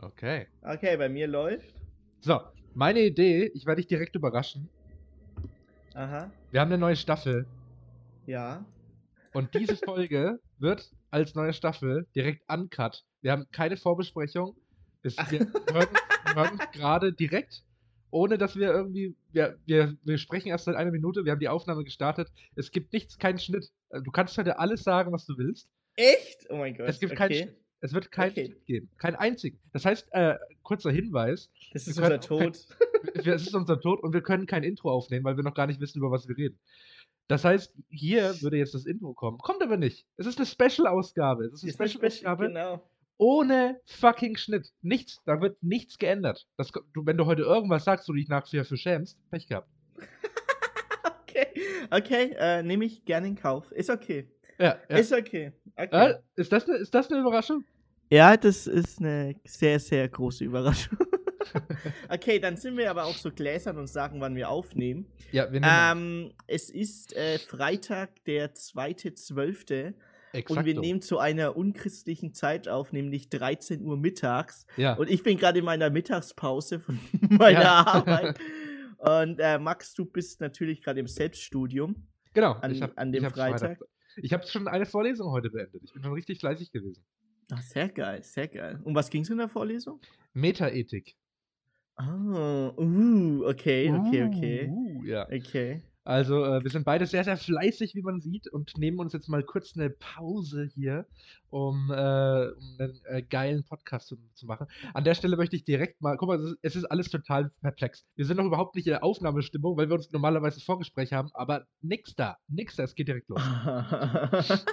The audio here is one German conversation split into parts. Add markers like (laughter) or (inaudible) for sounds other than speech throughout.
Okay. Okay, bei mir läuft. So, meine Idee, ich werde dich direkt überraschen. Aha. Wir haben eine neue Staffel Ja. und diese (laughs) Folge wird als neue Staffel direkt uncut. Wir haben keine Vorbesprechung. Es, wir (laughs) hören, hören gerade direkt, ohne dass wir irgendwie. Wir, wir, wir sprechen erst seit einer Minute, wir haben die Aufnahme gestartet. Es gibt nichts, keinen Schnitt. Äh, Du kannst heute alles sagen, was du willst. Echt? Oh mein Gott. Es gibt keinen okay. Schnitt. Es wird keinen Okay. Schnitt geben. Keinen einzigen. Das heißt, äh, kurzer Hinweis: Das ist unser kein- Tod. (laughs) wir- es ist unser Tod und wir können kein Intro aufnehmen, weil wir noch gar nicht wissen, über was wir reden. Das heißt, hier würde jetzt das Intro kommen. Kommt aber nicht. Es ist eine Special-Ausgabe. Es ist eine Ist eine Special-Ausgabe Genau. Ohne fucking Schnitt. Nichts. Da wird nichts geändert. Das, du, wenn du heute irgendwas sagst, du dich nachher für schämst, Pech gehabt. (laughs) Okay. Okay, äh, nehme ich gerne in Kauf. Ist okay. Ja, ja. Ist okay. okay. Äh, ist, das eine, ist das eine Überraschung? Ja, das ist eine sehr, sehr große Überraschung. (laughs) okay, dann sind wir aber auch so gläsern und sagen, wann wir aufnehmen. Ja, wir nehmen Ähm, es ist äh, Freitag, der 2.12. exakt. Und wir nehmen zu einer unchristlichen Zeit auf, nämlich 13 Uhr mittags. ja. Und ich bin gerade in meiner Mittagspause von (laughs) meiner Ja. Arbeit. (laughs) Und äh, Max, du bist natürlich gerade im Selbststudium. genau. an- ich hab, an dem hab's Freitag. Ich habe schon eine Vorlesung heute beendet. Ich bin schon richtig fleißig gewesen. Ach, sehr geil, sehr geil. Um was ging es in der Vorlesung? Metaethik. Ah, uh, okay, okay, okay. Uh, ja. Okay. Also, äh, wir sind beide sehr, sehr fleißig, wie man sieht, und nehmen uns jetzt mal kurz eine Pause hier, um, äh, um einen äh, geilen Podcast zu, zu machen. An der Stelle möchte ich direkt mal, guck mal, es ist, es ist alles total perplex. Wir sind noch überhaupt nicht in der Aufnahmestimmung, weil wir uns normalerweise ein Vorgespräch haben, aber nix da, nix da, es geht direkt los. (laughs)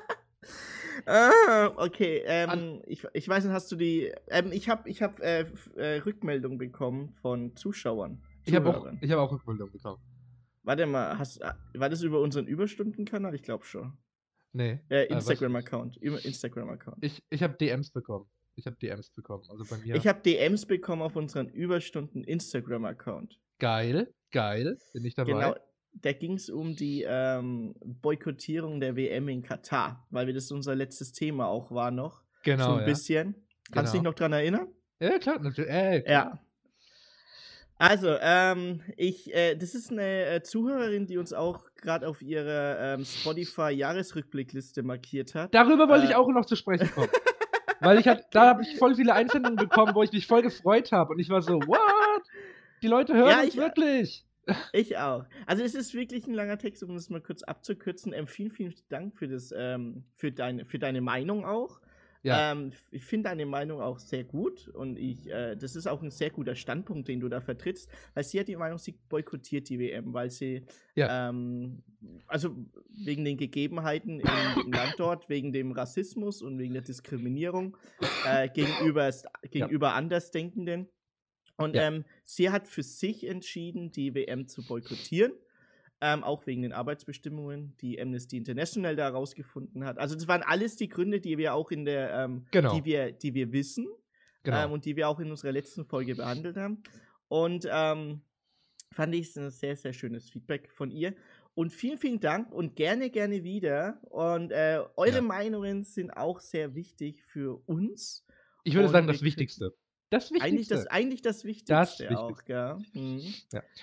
ah, okay. Ähm, ich, ich weiß nicht, hast du die. Ähm, ich habe ich hab, äh, äh, Rückmeldung bekommen von Zuschauern. Ich habe auch, Zuhörern. ich hab auch Rückmeldung bekommen. Warte mal, hast, äh, war das über unseren Überstundenkanal? Ich glaube schon. Nee. Äh? Instagram-Account. Über Instagram-Account. Ich, ich habe DMs bekommen. Ich habe DMs bekommen. Also bei mir. Ich habe DMs bekommen auf unseren Überstunden Instagram-Account. geil, geil, bin ich dabei. Genau. Da ging es um die ähm, Boykottierung der WM in Katar, weil wir das unser letztes Thema auch war noch. Genau, so ein ja. bisschen. Kannst du dich Genau. noch dran erinnern? Ja, klar, natürlich. Äh, klar. Ja. Also, ähm, ich, äh, das ist eine äh, Zuhörerin, die uns auch gerade auf ihrer ähm, Spotify-Jahresrückblickliste markiert hat. Darüber wollte ich Äh. auch noch zu sprechen kommen. Weil ich hat, da habe ich voll viele Einsendungen bekommen, wo ich mich voll gefreut habe. Und ich war so, what? Die Leute hören Ja, ich- wirklich. Ich auch. Also es ist wirklich ein langer Text, um das mal kurz abzukürzen. Ähm, vielen, vielen Dank für das, ähm, für deine, für deine Meinung auch. Ja, Ähm, ich finde deine Meinung auch sehr gut und ich, äh, das ist auch ein sehr guter Standpunkt, den du da vertrittst, weil sie hat die Meinung, sie boykottiert die WM, weil sie, Ja. ähm, also wegen den Gegebenheiten im, im (coughs) Land dort, wegen dem Rassismus und wegen der Diskriminierung äh, (coughs) gegenüber, gegenüber Andersdenkenden. Und Ja. ähm, sie hat für sich entschieden, die WM zu boykottieren. Ähm, auch wegen den Arbeitsbestimmungen, die Amnesty International da herausgefunden hat. Also das waren alles die Gründe, die wir auch in der, ähm, Genau. die wir, die wir wissen genau. ähm, und die wir auch in unserer letzten Folge behandelt haben. Und ähm, fand ich ein sehr, sehr schönes Feedback von ihr. Und vielen, vielen Dank und gerne, gerne wieder. Und äh, eure Ja. Meinungen sind auch sehr wichtig für uns. ich würde und sagen, das Wichtigste. Das Eigentlich Wichtigste. das, eigentlich das Wichtigste auch, Wichtigste. gell? Mhm.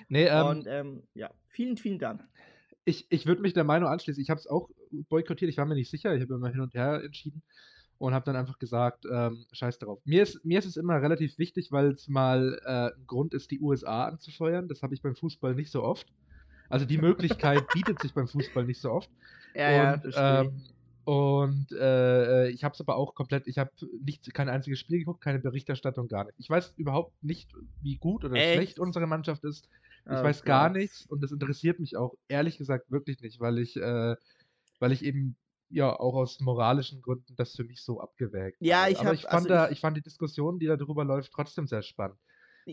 nee, ähm, und ähm, ja, vielen, vielen Dank. ich, ich würde mich der Meinung anschließen. Ich habe es auch boykottiert. Ich war mir nicht sicher. Ich habe immer hin und her entschieden und habe dann einfach gesagt, ähm, scheiß drauf. Mir ist, mir ist es immer relativ wichtig, weil es mal äh, ein Grund ist, die USA anzufeuern. Das habe ich beim Fußball nicht so oft. Also die Möglichkeit bietet sich beim Fußball nicht so oft. Ja, und verstehe. ähm, und äh, ich habe es aber auch komplett, ich habe nicht kein einziges Spiel geguckt, keine Berichterstattung, gar nicht. Ich weiß überhaupt nicht, wie gut oder Echt? schlecht unsere Mannschaft ist. Ich Oh weiß gar nichts und das interessiert mich auch ehrlich gesagt wirklich nicht, weil ich, äh, weil ich eben ja auch aus moralischen Gründen das für mich so abgewägt Ja, habe. ich Aber hab- ich fand, also da, ich- ich fand die Diskussion, die da drüber läuft, trotzdem sehr spannend.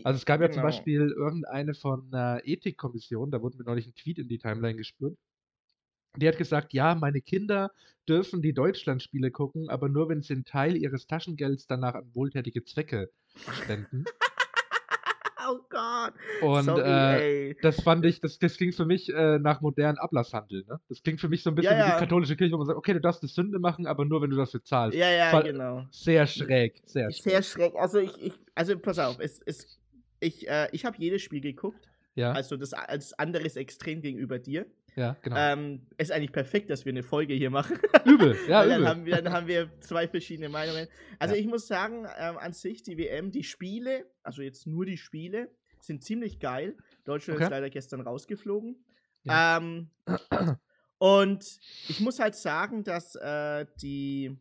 Also es gab ja zum Genau. Beispiel irgendeine von einer Ethikkommission, da wurde mir neulich ein Tweet in die Timeline gespürt. Die hat gesagt, ja, meine Kinder dürfen die Deutschlandspiele gucken, aber nur wenn sie einen Teil ihres Taschengelds danach an wohltätige Zwecke spenden. (laughs) oh Gott. Und Sorry, äh, das fand ich, das, das klingt für mich äh, nach modernen Ablasshandel. Ne? Das klingt für mich so ein bisschen Ja, wie ja. die katholische Kirche, wo man sagt, okay, du darfst eine Sünde machen, aber nur, wenn du dafür zahlst. Ja, ja, Fall- genau. Sehr schräg, sehr schräg. Sehr schreck. Also ich, ich, also pass auf, es, es, ich, äh, ich habe jedes Spiel geguckt. Ja, Also das als anderes Extrem gegenüber dir. Ja, genau. Ähm, ist eigentlich perfekt, dass wir eine Folge hier machen. übel, (laughs) ja, dann, übel. haben wir, dann haben wir zwei verschiedene Meinungen. Also Ja. ich muss sagen, ähm, an sich die WM, die Spiele, also jetzt nur die Spiele, sind ziemlich geil. Deutschland Okay. ist leider gestern rausgeflogen. Ja. Ähm, und ich muss halt sagen, dass äh, die,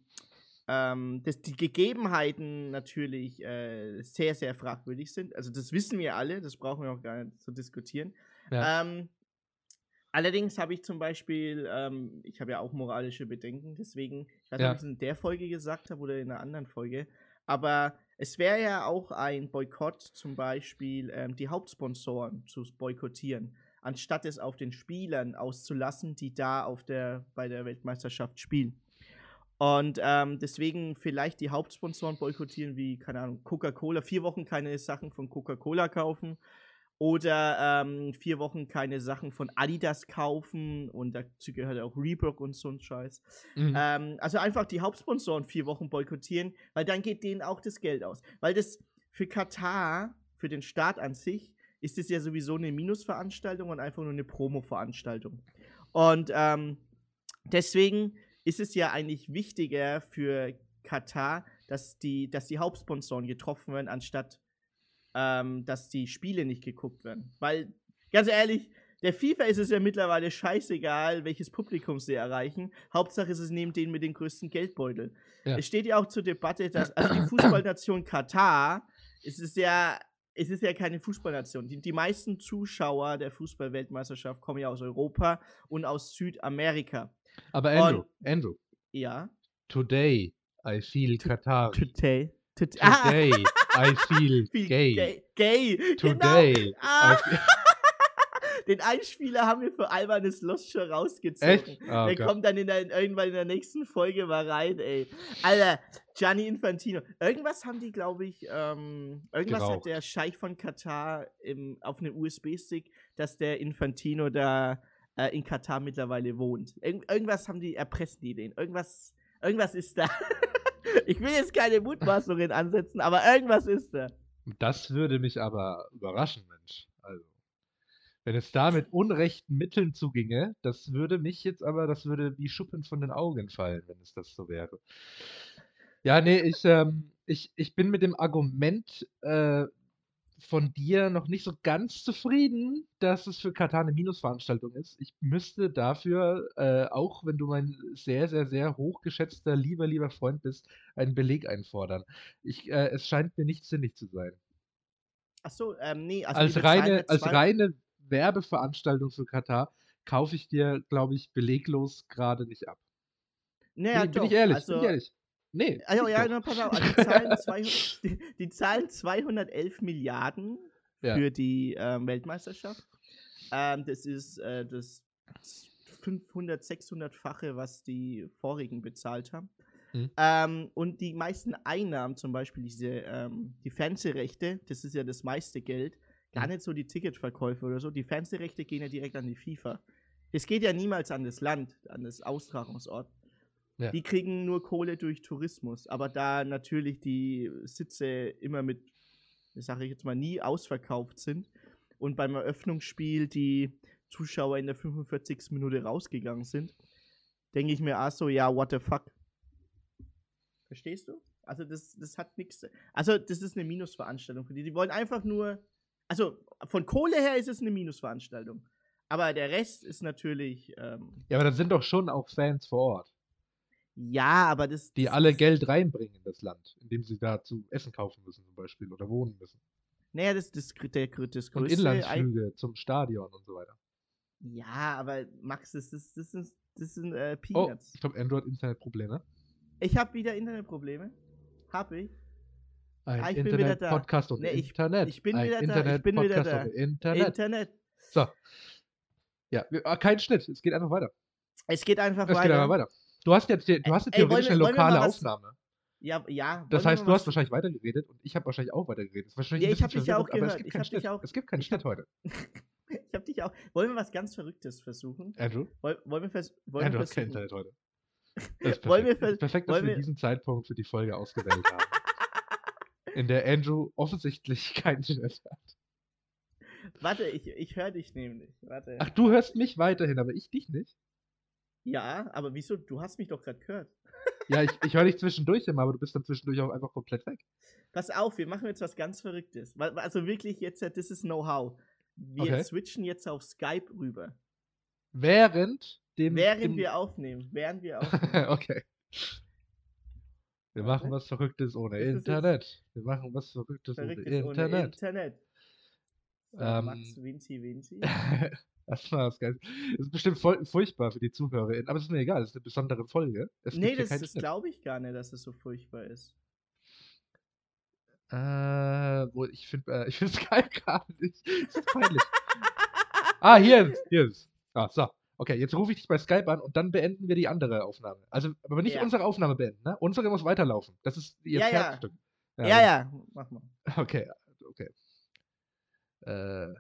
ähm, dass die Gegebenheiten natürlich äh, sehr, sehr fragwürdig sind. Also das wissen wir alle, das brauchen wir auch gar nicht zu diskutieren. Ja. Ähm, allerdings habe ich zum Beispiel, ähm, ich habe ja auch moralische Bedenken, deswegen, ich weiß nicht, Ja. ob ich es in der Folge gesagt habe oder in einer anderen Folge, aber es wäre ja auch ein Boykott, zum Beispiel ähm, die Hauptsponsoren zu boykottieren, anstatt es auf den Spielern auszulassen, die da auf der, bei der Weltmeisterschaft spielen. Und ähm, deswegen vielleicht die Hauptsponsoren boykottieren, wie, keine Ahnung, Coca-Cola, vier Wochen keine Sachen von Coca-Cola kaufen oder ähm, vier Wochen keine Sachen von Adidas kaufen und dazu gehört auch Reebok und so ein Scheiß. Mhm. Ähm, also einfach die Hauptsponsoren vier Wochen boykottieren, weil dann geht denen auch das Geld aus. Weil das für Katar, für den Staat an sich, ist es ja sowieso eine Minusveranstaltung und einfach nur eine Promo-Veranstaltung. Und ähm, deswegen ist es ja eigentlich wichtiger für Katar, dass die, dass die Hauptsponsoren getroffen werden, anstatt ähm, dass die Spiele nicht geguckt werden. Weil, ganz ehrlich, der FIFA ist es ja mittlerweile scheißegal, welches Publikum sie erreichen. Hauptsache ist es neben denen mit dem größten Geldbeutel. Ja. Es steht ja auch zur Debatte, dass (clears throat) also die Fußballnation Katar, es ist ja, es ist ja keine Fußballnation. Die, die meisten Zuschauer der Fußballweltmeisterschaft kommen ja aus Europa und aus Südamerika. Aber Andrew, und- Andrew, Ja. today I feel Qatar. Today. Today. Ah, (laughs) Today I feel (laughs) gay. Gay. gay. Today Genau. Ah. (laughs) Den Einspieler haben wir für Albanes Lost schon rausgezogen. Echt? Oh der Gott. kommt dann in der, irgendwann in der nächsten Folge mal rein, ey. Alter, Gianni Infantino. Irgendwas haben die, glaube ich, ähm, irgendwas hat Geraucht. der Scheich von Katar im, auf einem USB-Stick, dass der Infantino da äh, in Katar mittlerweile wohnt. Irgend, irgendwas haben die, erpressen die den. Irgendwas, irgendwas ist da. (laughs) ich will jetzt keine Mutmaßungen ansetzen, aber irgendwas ist da. Das würde mich aber überraschen, Mensch. Also, wenn es da mit unrechten Mitteln zuginge, das würde mich jetzt aber, das würde wie Schuppen von den Augen fallen, wenn es das so wäre. Ja, nee, ich, ähm, ich, ich bin mit dem Argument äh, von dir noch nicht so ganz zufrieden, dass es für Katar eine Minusveranstaltung ist. Ich müsste dafür, äh, auch wenn du mein sehr, sehr, sehr hochgeschätzter, lieber, lieber Freund bist, einen Beleg einfordern. Ich, äh, es scheint mir nicht sinnig zu sein. Achso, ähm, nee, also als reine, als reine Werbeveranstaltung für Katar kaufe ich dir, glaube ich, beleglos gerade nicht ab. Naja, bin, bin ich ehrlich, also, bin ich ehrlich. Nee. Also, ich ja, na, pass auf, also die, (laughs) zahlen 200, die, die zahlen 211 Milliarden Ja. für die ähm, Weltmeisterschaft. Ähm, das ist äh, das 500, 600-fache, was die vorigen bezahlt haben. Mhm. Ähm, und die meisten Einnahmen, zum Beispiel diese, ähm, die Fernsehrechte, das ist ja das meiste Geld, gar Mhm. nicht so die Ticketverkäufe oder so, die Fernsehrechte gehen ja direkt an die FIFA. Es geht ja niemals an das Land, an das Austragungsort. Ja. Die kriegen nur Kohle durch Tourismus, aber da natürlich die Sitze immer mit, sage ich jetzt mal, nie ausverkauft sind und beim Eröffnungsspiel die Zuschauer in der 45. Minute rausgegangen sind, denke ich mir auch so, ja, what the fuck. Verstehst du? Also das, das hat nichts. Also das ist eine Minusveranstaltung für die. Die wollen einfach nur. Also von Kohle her ist es eine Minusveranstaltung. Aber der Rest ist natürlich. Ähm, Ja, aber das sind doch schon auch Fans vor Ort, ja, aber das. die das, alle das, Geld reinbringen in das Land, indem sie da zu essen kaufen müssen zum Beispiel oder wohnen müssen. Naja, das, das, das, der, das Und größte. Ein, Inlandsflüge zum Stadion und so weiter. ja, aber Max, das, ist, das, ist, das sind äh, Oh, Peanuts. ich glaube, Android Internetprobleme. Ich habe wieder Internetprobleme. Hab ich. Ein Ah, ich bin wieder da. Internet-Podcast und Nee, ich- Internet. ich bin Ein wieder da, ich bin wieder Internet-Podcast da. und Internet. Internet. So. Ja, ah, kein Schnitt. Es geht einfach weiter. Es geht einfach Es geht weiter. einfach weiter. Du hast jetzt, die- du hast jetzt Ey, theoretisch wir- eine wir lokale Aufnahme. Ja, ja. Das heißt, wir du hast wahrscheinlich weitergeredet und ich habe wahrscheinlich auch weitergeredet. Wahrscheinlich Ja, ich hab bisschen dich ja auch gehört. Ich keinen dich auch- Es gibt keinen Schnitt heute. (laughs) Ich hab dich auch. Wollen wir was ganz Verrücktes versuchen? Andrew? Wollen, wollen wir, vers wollen du wir hast kein versuchen? Internet heute. (laughs) Das ist Wollen wir perfekt. ver- Das ist perfekt, dass wir wir- diesen Zeitpunkt für die Folge ausgewählt haben. (laughs) In der Andrew offensichtlich kein Internet hat. Warte, ich, ich höre dich nämlich. Warte. Ach, du hörst mich weiterhin, aber ich dich nicht? Ja, aber wieso? Du hast mich doch gerade gehört. Ja, ich, ich höre dich (laughs) zwischendurch immer, aber du bist dann zwischendurch auch einfach komplett weg. Pass auf, wir machen jetzt was ganz Verrücktes. Also wirklich jetzt, äh, das ist Know-how. Wir Okay. switchen jetzt auf Skype rüber. Während dem. Während dem, wir aufnehmen. Während wir (laughs) aufnehmen. okay. Wir machen was Verrücktes ohne Internet. Wir machen was Verrücktes, Verrücktes ohne ohne Internet. Internet. So, Ähm, Max Vinci Vinci. (laughs) das war das Geil. Das ist bestimmt voll, furchtbar für die ZuhörerInnen, aber es ist mir egal, das ist eine besondere Folge. Es nee, das, glaube ich gar nicht, dass es so furchtbar ist. Äh, wo ich finde äh, (laughs) ich finde Skype gerade nicht. Das ist peinlich. (laughs) ah, hier ist, hier ist. Ah, so. Okay, jetzt rufe ich dich bei Skype an und dann beenden wir die andere Aufnahme. Also, aber nicht Ja. unsere Aufnahme beenden, ne? Unsere muss weiterlaufen. Das ist ihr Ja, ja. Herzstück. Ja, genau. ja, mach mal. (laughs) Okay, okay. Äh,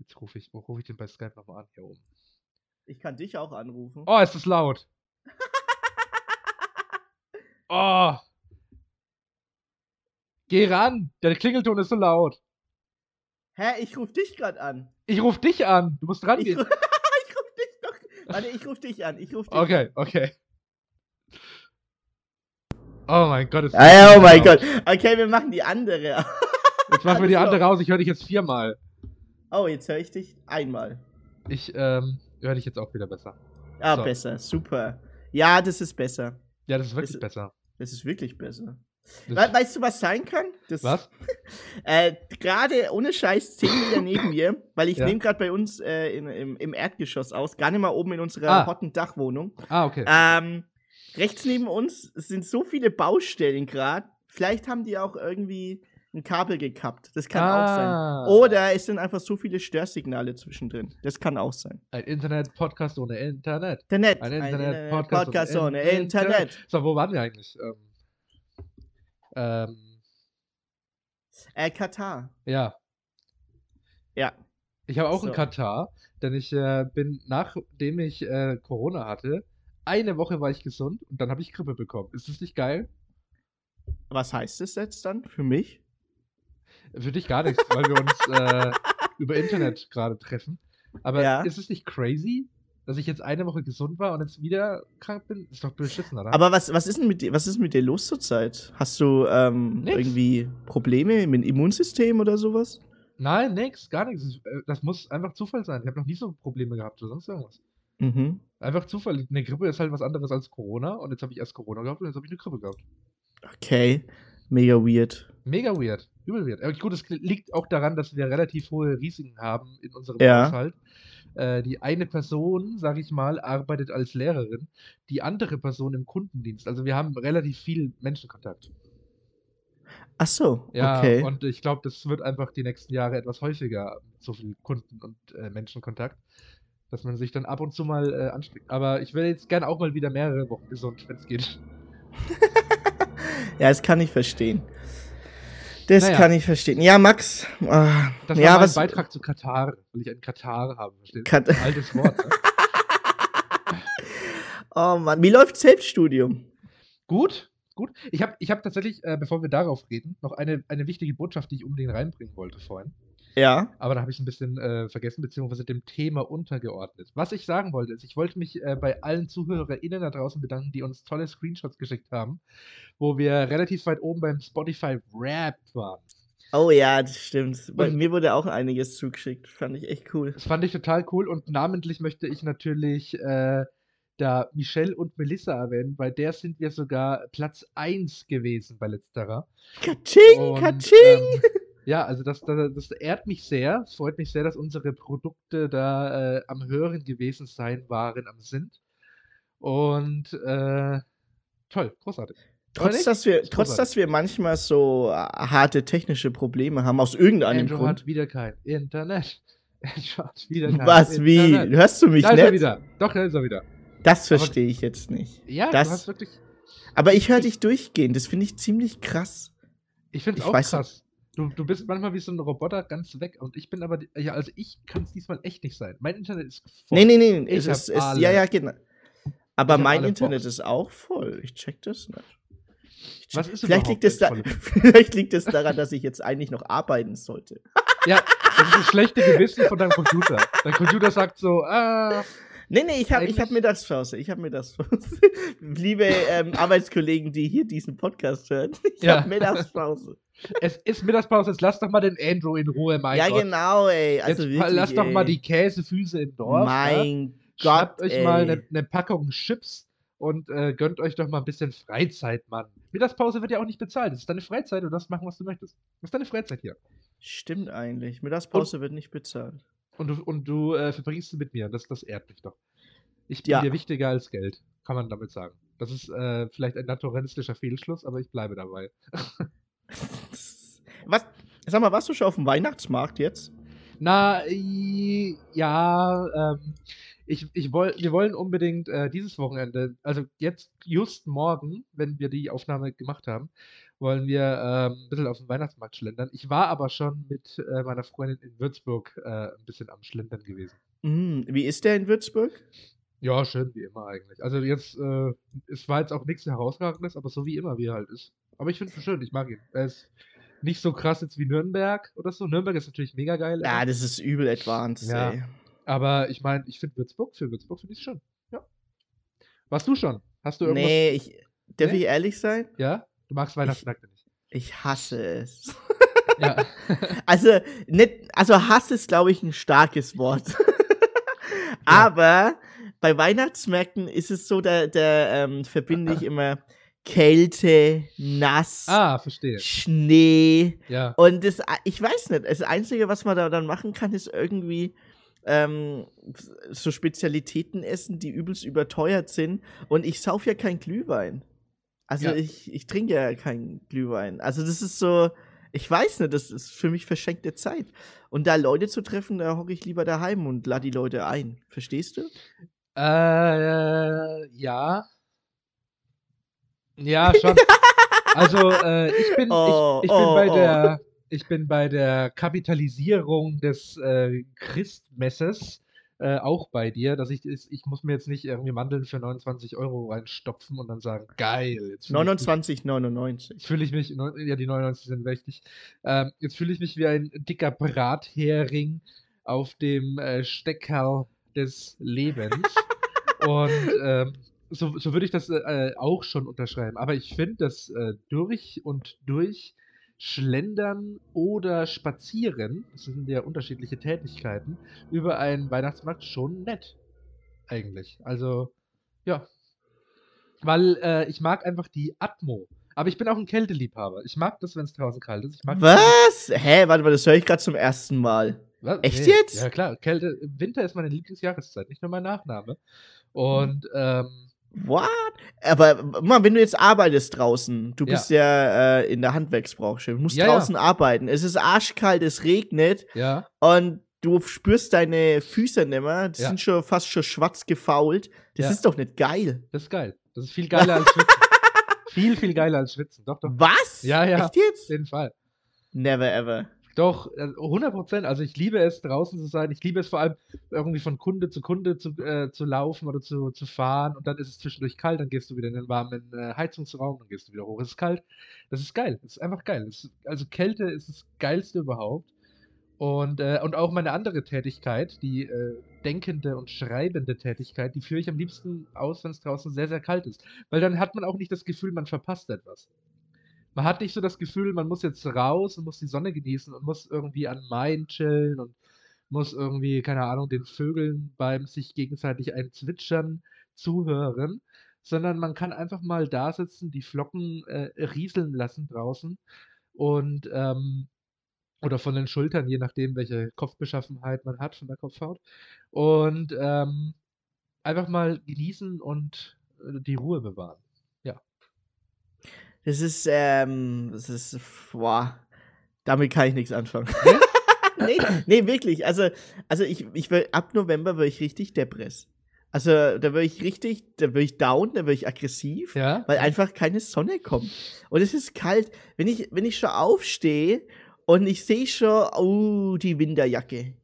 jetzt rufe ich, wo rufe ich den bei Skype nochmal an? Hier oben. Ich kann dich auch anrufen. Oh, ist das laut. (laughs) Oh. Geh ran. Der Klingelton ist so laut. Hä, ich rufe dich gerade an. Ich rufe dich an. Du musst Ich, rangehen. ru (laughs) ich rufe dich doch. Warte, ich rufe dich an. Ich rufe dich Okay, okay. Oh mein Gott, ist an. Ah, ja, oh mein. Gott. Okay, wir machen die andere. Jetzt machen (laughs) wir die andere aus. Ich höre dich jetzt viermal. Oh, jetzt höre ich dich einmal. Ich ähm, höre dich jetzt auch wieder besser. Ah, So. besser. Super. Ja, das ist besser. Ja, das ist wirklich Ist- besser. Das ist wirklich besser. Das, We weißt du, was sein kann? Das, was? (laughs) Äh, gerade ohne Scheiß 10 Meter neben mir, weil ich Ja. nehme gerade bei uns äh, in, im, im Erdgeschoss aus, gar nicht mal oben in unserer Ah. hotten Dachwohnung. Ah, okay. Ähm, rechts neben uns sind so viele Baustellen gerade. Vielleicht haben die auch irgendwie ein Kabel gekappt. Das kann auch sein. Ah. Oder es sind einfach so viele Störsignale zwischendrin. Das kann auch sein. Ein Internet-Podcast ohne Internet. Internet. Ein Internet-Podcast Internet-Podcast ohne ohne Internet. Internet. So, wo waren wir eigentlich? Ähm, ähm, Äh, Katar. ja, Ja. ich habe auch So. in Katar, denn ich äh, bin, nachdem ich äh, Corona hatte, eine Woche war ich gesund und dann habe ich Grippe bekommen. Ist das nicht geil? Was heißt das jetzt dann für mich? Für dich gar nichts, weil wir uns (laughs) äh, über Internet gerade treffen. Aber Ja. ist es nicht crazy, dass ich jetzt eine Woche gesund war und jetzt wieder krank bin? Ist doch beschissen, oder? Aber was, was, ist denn mit dir, was ist mit dir los zurzeit? Hast du ähm, irgendwie Probleme mit dem Immunsystem oder sowas? Nein, nix, gar nichts. Äh, Das muss einfach Zufall sein. Ich habe noch nie so Probleme gehabt oder sonst irgendwas. Mhm. Einfach Zufall. Eine Grippe ist halt was anderes als Corona und jetzt habe ich erst Corona gehabt und jetzt habe ich eine Grippe gehabt. Okay. Mega weird. Mega weird. Übel weird. Aber gut, es liegt auch daran, dass wir relativ hohe Risiken haben in unserem Ja. Haushalt. Äh, die eine Person, sage ich mal, arbeitet als Lehrerin, die andere Person im Kundendienst. Also wir haben relativ viel Menschenkontakt. Ach so, Ja, okay. und ich glaube, das wird einfach die nächsten Jahre etwas häufiger, so viel Kunden- und äh, Menschenkontakt, dass man sich dann ab und zu mal äh, ansteckt. Aber ich will jetzt gerne auch mal wieder mehrere Wochen gesund, wenn es geht. (laughs) ja, das kann ich verstehen. Das Naja. kann ich verstehen. Ja, Max. ah, Das ja, war mein was. Beitrag zu Katar, weil ich einen Katar habe? Kat Altes Wort, ne? (laughs) oh Mann, wie läuft Selbststudium? Gut, gut. Ich habe ich hab tatsächlich, äh, bevor wir darauf reden, noch eine, eine wichtige Botschaft, die ich unbedingt reinbringen wollte vorhin. Ja. Aber da habe ich ein bisschen äh, vergessen, beziehungsweise dem Thema untergeordnet. Was ich sagen wollte, ist, ich wollte mich äh, bei allen ZuhörerInnen da draußen bedanken, die uns tolle Screenshots geschickt haben, wo wir relativ weit oben beim Spotify Rap waren. Oh ja, das stimmt. Bei Und- mir wurde auch einiges zugeschickt. Fand ich echt cool. Das fand ich total cool und namentlich möchte ich natürlich äh, da Michelle und Melissa erwähnen, bei der sind wir sogar Platz 1 gewesen bei letzterer. Katsching, Und, Katsching. ähm, ja, also das, das, das ehrt mich sehr. Es freut mich sehr, dass unsere Produkte da äh, am Hören gewesen sein, waren, am sind. Und äh, toll, großartig. Trotz, dass wir, Ist trotz, großartig. dass wir manchmal so äh, harte technische Probleme haben, aus irgendeinem Andrew Grund. hat wieder kein Internet. (laughs) Andrew hat wieder kein Was, wie? Internet. Hörst du mich Da nicht? wieder. Doch, da ist er wieder. Das verstehe ich jetzt nicht. Ja, Das- du hast wirklich. Aber ich höre dich durchgehen. Das finde ich ziemlich krass. Ich finde es auch weiß- krass. Du, du bist manchmal wie so ein Roboter ganz weg und ich bin aber, ja, also ich kann es diesmal echt nicht sein. Mein Internet ist voll. Nee, nee, nee. Ich Es ist, ja, ja, genau. Aber mein Internet Box. ist auch voll. Ich check das nicht. Ich check- Was ist vielleicht liegt, es da, (laughs) vielleicht liegt es daran, dass ich jetzt eigentlich noch arbeiten sollte. Ja, das ist das schlechte Gewissen von deinem Computer. Dein Computer sagt so, ah, Nee, nee, ich habe hab Mittagspause. Ich habe Mittagspause. (laughs) Liebe ähm, Arbeitskollegen, die hier diesen Podcast hören, (laughs) ich Ja. habe Mittagspause. es ist Mittagspause, jetzt lass doch mal den Andrew in Ruhe, mein ja, Gott. genau, ey. Also jetzt wirklich, lass doch ey. mal die Käsefüße im Dorf. ja? Mein Schnappt Gott, euch ey. mal eine ne Packung Chips und äh, gönnt euch doch mal ein bisschen Freizeit, Mann. Mittagspause wird ja auch nicht bezahlt. Das ist deine Freizeit und du darfst machen, was du möchtest. Das ist deine Freizeit hier. Stimmt eigentlich. Mittagspause wird nicht bezahlt. Und du, und du äh, verbringst sie mit mir. Das, das ehrt mich doch. Ich bin Ja. dir wichtiger als Geld, kann man damit sagen. Das ist äh, vielleicht ein naturalistischer Fehlschluss, aber ich bleibe dabei. (laughs) Was? Sag mal, warst du schon auf dem Weihnachtsmarkt jetzt? Na, ja, ähm, ich, ich woll, wir wollen unbedingt äh, dieses Wochenende, also jetzt just morgen, wenn wir die Aufnahme gemacht haben, wollen wir ähm, ein bisschen auf den Weihnachtsmarkt schlendern. Ich war aber schon mit äh, meiner Freundin in Würzburg äh, ein bisschen am Schlendern gewesen. Hm, wie ist der in Würzburg? Ja, schön wie immer eigentlich. Also jetzt, äh, es war jetzt auch nichts herausragendes, aber so wie immer, wie er halt ist. Aber ich finde ihn schön, ich mag ihn. Er ist nicht so krass jetzt wie Nürnberg oder so. Nürnberg ist natürlich mega geil. Ja, immer. das ist übel advanced, Ja. ey. Aber ich meine, ich finde Würzburg, für Würzburg finde ich schön. Ja. Warst du schon? Hast du irgendwas? Nee, ich, darf Nee? ich ehrlich sein? Ja? Du magst Weihnachtsmärkte nicht. Ich hasse es. Ja. (laughs) Also, nicht, also Hass ist, glaube ich, ein starkes Wort. (laughs) Aber bei Weihnachtsmärkten ist es so, da, da ähm, verbinde ich immer Kälte, nass, ah, verstehe. Schnee. Ja. Und das, ich weiß nicht, das Einzige, was man da dann machen kann, ist irgendwie ähm, so Spezialitäten essen, die übelst überteuert sind. Und ich sauf ja kein Glühwein. Also Ja. ich, ich trinke ja keinen Glühwein. Also das ist so, ich weiß nicht, das ist für mich verschenkte Zeit. Und da Leute zu treffen, da hocke ich lieber daheim und lade die Leute ein. Verstehst du? Äh, ja. Ja, schon. (laughs) Also, äh, ich bin, Oh, ich, ich bin oh, bei oh. der, ich bin bei der Kapitalisierung des äh, Christmesses äh, auch bei dir, dass ich, ich muss mir jetzt nicht irgendwie Mandeln für 29 Euro reinstopfen und dann sagen, geil. Jetzt fühl ich mich- 29,99. Jetzt fühle ich mich, ja, die 99 sind wichtig. Ähm, jetzt fühle ich mich wie ein dicker Brathering auf dem äh, Steckerl des Lebens. (laughs) Und ähm, so, so würde ich das äh, auch schon unterschreiben. Aber ich finde das äh, durch und durch Schlendern oder Spazieren, das sind ja unterschiedliche Tätigkeiten, über einen Weihnachtsmarkt schon nett. Eigentlich. Also, ja. Weil äh, ich mag einfach die Atmo. Aber ich bin auch ein Kälteliebhaber. Ich mag das, wenn es draußen kalt ist. Ich mag Was? Hä? Warte mal, das höre ich gerade zum ersten Mal. Was? Echt jetzt? Ja, klar. Kälte, Winter ist meine Lieblingsjahreszeit, nicht nur mein Nachname. Und ähm, What? Aber mal, wenn du jetzt arbeitest draußen, du Ja. bist ja äh, in der Handwerksbranche, du musst Ja, ja. draußen arbeiten. Es ist arschkalt, es regnet ja, und du spürst deine Füße nicht mehr. Die Ja. sind schon fast schon schwarz gefault. Das Ja. ist doch nicht geil. das ist geil. Das ist viel geiler als Schwitzen. (laughs) viel, viel geiler als Schwitzen. Doch, doch. Was? Ja, ja. Echt jetzt? Auf jeden Fall. Never ever. Doch, äh, 100 Prozent. Also ich liebe es, draußen zu sein. Ich liebe es vor allem, irgendwie von Kunde zu Kunde zu, äh, zu laufen oder zu, zu fahren. Und dann ist es zwischendurch kalt, dann gehst du wieder in den warmen äh, Heizungsraum, dann gehst du wieder hoch. Es ist kalt. Das ist geil. Das ist einfach geil. Ist, also Kälte ist das Geilste überhaupt. Und, äh, und auch meine andere Tätigkeit, die äh, denkende und schreibende Tätigkeit, die führe ich am liebsten aus, wenn es draußen sehr, sehr kalt ist. Weil dann hat man auch nicht das Gefühl, man verpasst etwas. Man hat nicht so das Gefühl, man muss jetzt raus und muss die Sonne genießen und muss irgendwie an Main chillen und muss irgendwie, keine Ahnung, den Vögeln beim sich gegenseitig ein Zwitschern zuhören, sondern man kann einfach mal da sitzen, die Flocken äh, rieseln lassen draußen und ähm, oder von den Schultern, je nachdem, welche Kopfbeschaffenheit man hat von der Kopfhaut. Und ähm, einfach mal genießen und äh, die Ruhe bewahren. Das ist, ähm, das ist, boah, damit kann ich nichts anfangen. (laughs) nee, nee, wirklich. Also, also ich, ich will, ab November will ich richtig depress. Also da würde ich richtig, da würde ich down, da würde ich aggressiv, Ja. weil einfach keine Sonne kommt. Und es ist kalt. Wenn ich, wenn ich schon aufstehe und ich sehe schon, oh, die Winterjacke.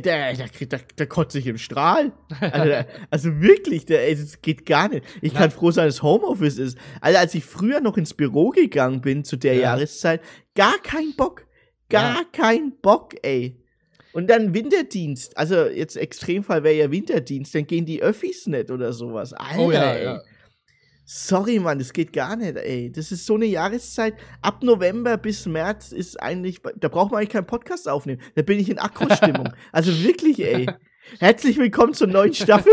Da, da, da, da, da kotze ich im Strahl. Also, da, also wirklich, da, ey, das geht gar nicht. Ich Na. kann froh sein, dass Homeoffice ist. Also als ich früher noch ins Büro gegangen bin zu der Ja. Jahreszeit, gar kein Bock. Gar Ja. kein Bock, ey. Und dann Winterdienst. Also jetzt Extremfall wäre ja Winterdienst, dann gehen die Öffis nicht oder sowas. Alter, Oh ja, ey. ja. Sorry, Mann, das geht gar nicht, ey. Das ist so eine Jahreszeit. Ab November bis März ist eigentlich, da braucht man eigentlich keinen Podcast aufnehmen. Da bin ich in Akkustimmung. (laughs) also wirklich, ey. Herzlich willkommen zur neuen Staffel.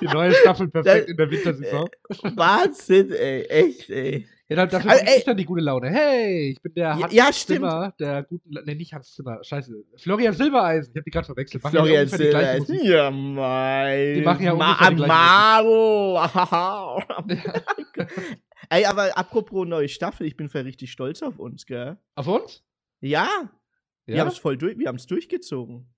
Die neue Staffel perfekt in der Wintersaison. Wahnsinn, ey. Echt, ey. Ja, dann, dafür ey- ich dann die gute Laune. Hey, ich bin der Ja, Hans ja. Zimmer, der guten, nee, nicht Hans Zimmer, scheiße, Florian Silbereisen, ich hab die gerade verwechselt. Ja Florian ungefähr die gleiche Silber. Musik. Ja, mein. Die machen ja Ma ungefähr gleiche Amaro. (laughs) (laughs) ey, aber apropos neue Staffel, ich bin voll richtig stolz auf uns, gell? Auf uns? Ja, wir Ja, haben es voll durch, wir haben es durchgezogen.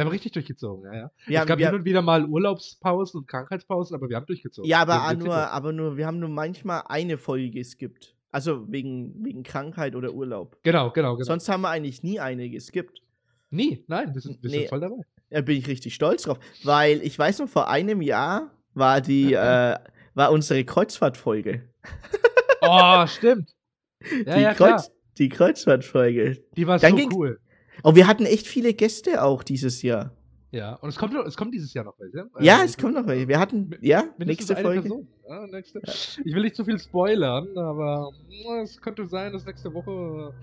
Wir haben richtig durchgezogen, ja, ja. Wir es haben, gab hin und wieder mal Urlaubspausen und Krankheitspausen, aber wir haben durchgezogen. Ja, aber Wir- auch wir- nur, aber nur, wir haben nur manchmal eine Folge geskippt. Also wegen, wegen Krankheit oder Urlaub. Genau, genau, genau. Sonst haben wir eigentlich nie eine geskippt. Nie, nein, wir sind, wir Nee. sind voll dabei. Da bin ich richtig stolz drauf. Weil ich weiß noch, vor einem Jahr war die, (laughs) äh, war unsere Kreuzfahrtfolge. Oh, stimmt. (laughs) Ja, die, ja. Kreuz, die Kreuzfahrtfolge. Die war Dann so cool. Und wir hatten echt viele Gäste auch dieses Jahr. Ja, und es kommt, es kommt dieses Jahr noch welche. Ja, Ähm, es kommt noch welche. Wir hatten, ja, nächste Folge. Person. Ja, nächste. Ich will nicht zu viel spoilern, aber es könnte sein, dass nächste Woche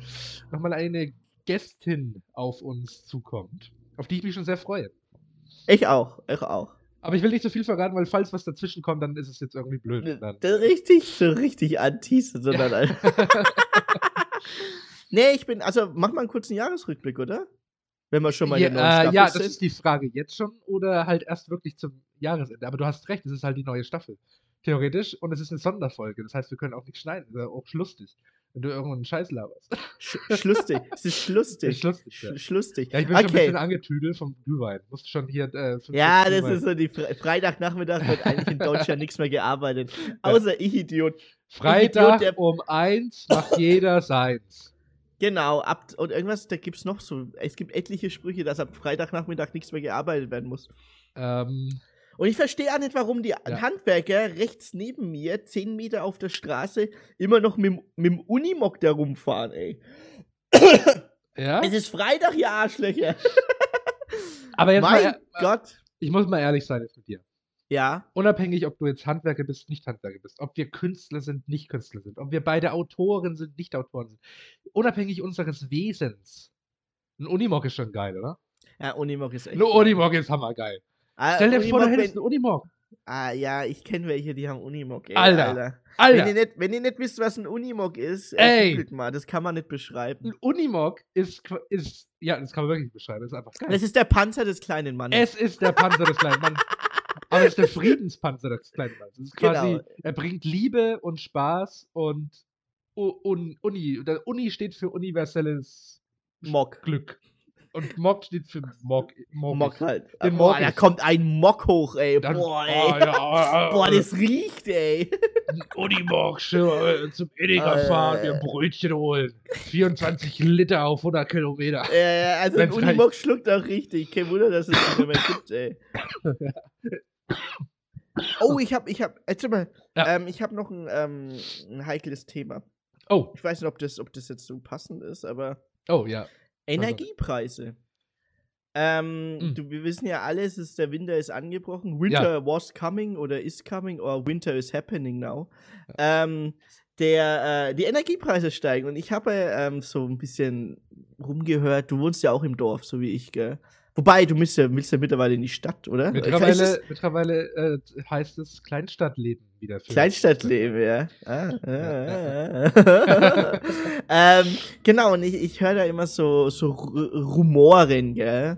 nochmal eine Gästin auf uns zukommt, auf die ich mich schon sehr freue. Ich auch, ich auch. Aber ich will nicht zu viel verraten, weil falls was dazwischen kommt, dann ist es jetzt irgendwie blöd. Dann. Da richtig, so richtig anteasen, sondern (laughs) Nee, ich bin, also mach mal einen kurzen Jahresrückblick, oder? Wenn wir schon mal ja, in der neuen äh, Staffel ja, das sind. ist die Frage. Jetzt schon oder halt erst wirklich zum Jahresende? Aber du hast recht, es ist halt die neue Staffel. Theoretisch. Und es ist eine Sonderfolge. Das heißt, wir können auch nicht schneiden. Das ist auch schlustig. Wenn du irgendeinen Scheiß laberst. Sch schlustig. Es ist schlustig. Ist lustig, ja. Sch schlustig. Ja, ich bin schon ein okay. bisschen angetüdelt vom Glühwein. Musst schon hier. Äh, Ja, das Glühwein. ist so die Fre Freitagnachmittag wird eigentlich in Deutschland (laughs) nichts mehr gearbeitet. Außer ich Idiot. Freitag der- um eins macht jeder seins. Genau, ab und irgendwas, da gibt's noch so. Es gibt etliche Sprüche, dass ab Freitagnachmittag nichts mehr gearbeitet werden muss. Ähm, Und ich verstehe auch nicht, warum die Handwerker rechts neben mir, 10 Meter auf der Straße, immer noch mit, dem- mit dem Unimog da rumfahren, ey. ja. Es ist Freitag, ihr Arschlöcher. Aber jetzt mal, mein ehr- Gott. ich muss mal ehrlich sein jetzt mit dir. Ja, Unabhängig, ob du jetzt Handwerker bist, nicht Handwerker bist, ob wir Künstler sind, nicht Künstler sind, ob wir beide Autoren sind, nicht Autoren sind. Unabhängig unseres Wesens. Ein Unimog ist schon geil, oder? ja Unimog ist echt. Ein Unimog ist hammergeil. Ah, Stell dir vor, du hättest einen Unimog. ah, ja, ich kenne welche, die haben Unimog, ey. Alter. Alter, Wenn, ihr nicht, wenn ihr nicht wisst, was ein Unimog ist, Ey. mal, das kann man nicht beschreiben. ein Unimog ist, ist, ja, das kann man wirklich nicht beschreiben, das ist einfach geil. Das ist der Panzer des kleinen Mannes. Es ist der Panzer des kleinen Mannes. (laughs) Aber es ist der Friedenspanzer des kleinen Mannes. Es ist quasi, Genau. er bringt Liebe und Spaß und Un Uni. Der Uni steht für universelles Mock. Glück. Und Mock steht für Mock. Mock. Mock halt. Den Boah, Mock da ist- kommt ein Mock hoch, ey. Dann, Boah, ey. Oh, ja, Boah, das riecht, ey. (laughs) Unimog äh, zum Edeka Äh. fahren, mir ein Brötchen holen. 24 Liter auf 100 Kilometer. Ja, ja, also ein Wenn's Unimog schluckt auch richtig. Kein Wunder, dass es nicht (laughs) mehr gibt, ey. (laughs) (laughs) Oh, ich hab, ich hab, erzähl mal, Ja. ähm, ich hab noch ein, ähm, ein heikles Thema. Oh, Ich weiß nicht, ob das, ob das jetzt so passend ist, aber oh ja. Energiepreise. Ähm, Mhm. du, wir wissen ja alle, es ist, der Winter ist angebrochen. Winter was coming oder is coming or winter is happening now. Ähm, der, äh, die Energiepreise steigen und ich habe ähm, so ein bisschen rumgehört, du wohnst ja auch im Dorf, so wie ich, gell? Wobei, du willst ja, willst ja mittlerweile in die Stadt, oder? Ist es Mittlerweile, mittlerweile äh, heißt es Kleinstadtleben wieder. Für Kleinstadtleben, ja. (laughs) Ah, ah, ah, (laughs) ähm, genau, und ich, ich höre da immer so, so Ru- Rumoren, gell?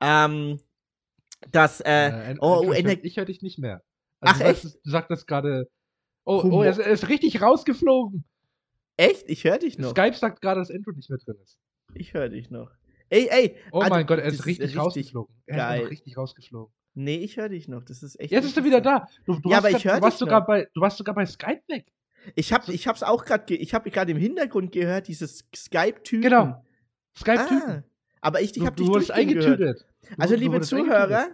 Ähm, dass, äh, ein- oh, oh, ich, höre dich nicht mehr. Ach, du sagst, du sagst das gerade. Oh, oh er, ist, er ist richtig rausgeflogen. echt? Ich höre dich noch. Skype sagt gerade, dass Intro nicht mehr drin ist. Ich höre dich noch. Ey, ey. Oh also, mein Gott, er ist richtig, richtig rausgeflogen. Er ist geil. einfach richtig rausgeflogen. Nee, ich höre dich noch. Das ist echt. Jetzt ist er wieder da. Du, du Ja, warst aber ich grad- hör du warst dich sogar noch. bei, Du warst sogar bei Skype weg. Ich habe ich hab's auch gerade ich habe gerade im Hintergrund gehört, dieses Skype-Typen. Genau. Skype-Typen. Ah, aber ich, ich du, habe du dich wurdest durchgehend gehört. eingetütet. Du- Also, du liebe wurdest Zuhörer,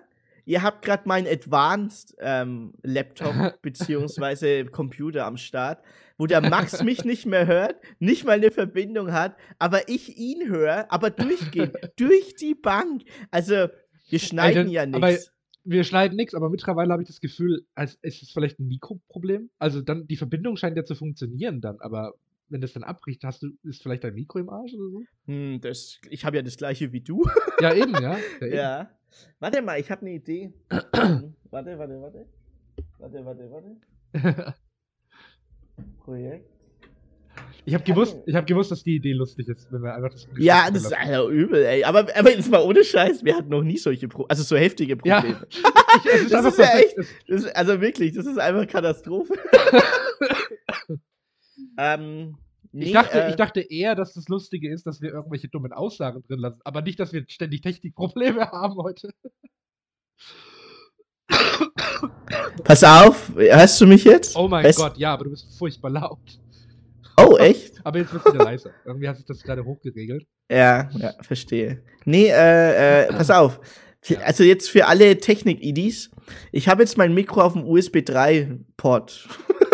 ihr habt gerade meinen Advanced ähm, Laptop (laughs) beziehungsweise Computer am Start, wo der Max (laughs) mich nicht mehr hört, nicht mal eine Verbindung hat, aber ich ihn höre, aber durchgehend, (laughs) durch die Bank. Also, wir schneiden ja aber- nichts. Wir schneiden nichts, aber mittlerweile habe ich das Gefühl, als ist es vielleicht ein Mikroproblem. Also dann, die Verbindung scheint ja zu funktionieren dann, aber wenn das dann abbricht, hast du, ist vielleicht dein Mikro im Arsch oder so? Hm, das, ich habe ja das gleiche wie du. Ja, eben, ja. ja, eben. Ja. Warte mal, ich habe eine Idee. (clears throat) warte, warte, warte. Warte, warte, warte. (laughs) Projekt. Ich habe gewusst, ja- ich hab gewusst, dass die Idee lustig ist, wenn wir einfach das. Ja, das ist. Alter, übel, ey. Aber, aber jetzt mal ohne Scheiß, wir hatten noch nie solche Probleme. Also so heftige Ja. Probleme. (laughs) Ich- es ist Das ist ja echt- Das ist, also wirklich, das ist einfach Katastrophe. (laughs) ähm, nee, Ich dachte, äh, ich dachte eher, dass das Lustige ist, dass wir irgendwelche dummen Aussagen drin lassen, aber nicht, dass wir ständig Technikprobleme (laughs) haben heute. Pass auf, hörst du mich jetzt? Oh mein Best- Gott, ja, aber du bist furchtbar laut. Oh, echt? (laughs) Aber jetzt wird es wieder leiser. Irgendwie hat sich das gerade hochgeregelt. Ja, ja, verstehe. Nee, äh, äh, (clears throat) pass auf. Ja. Also jetzt für alle Technik-IDs. Ich habe jetzt mein Mikro auf dem USB 3-Port (laughs)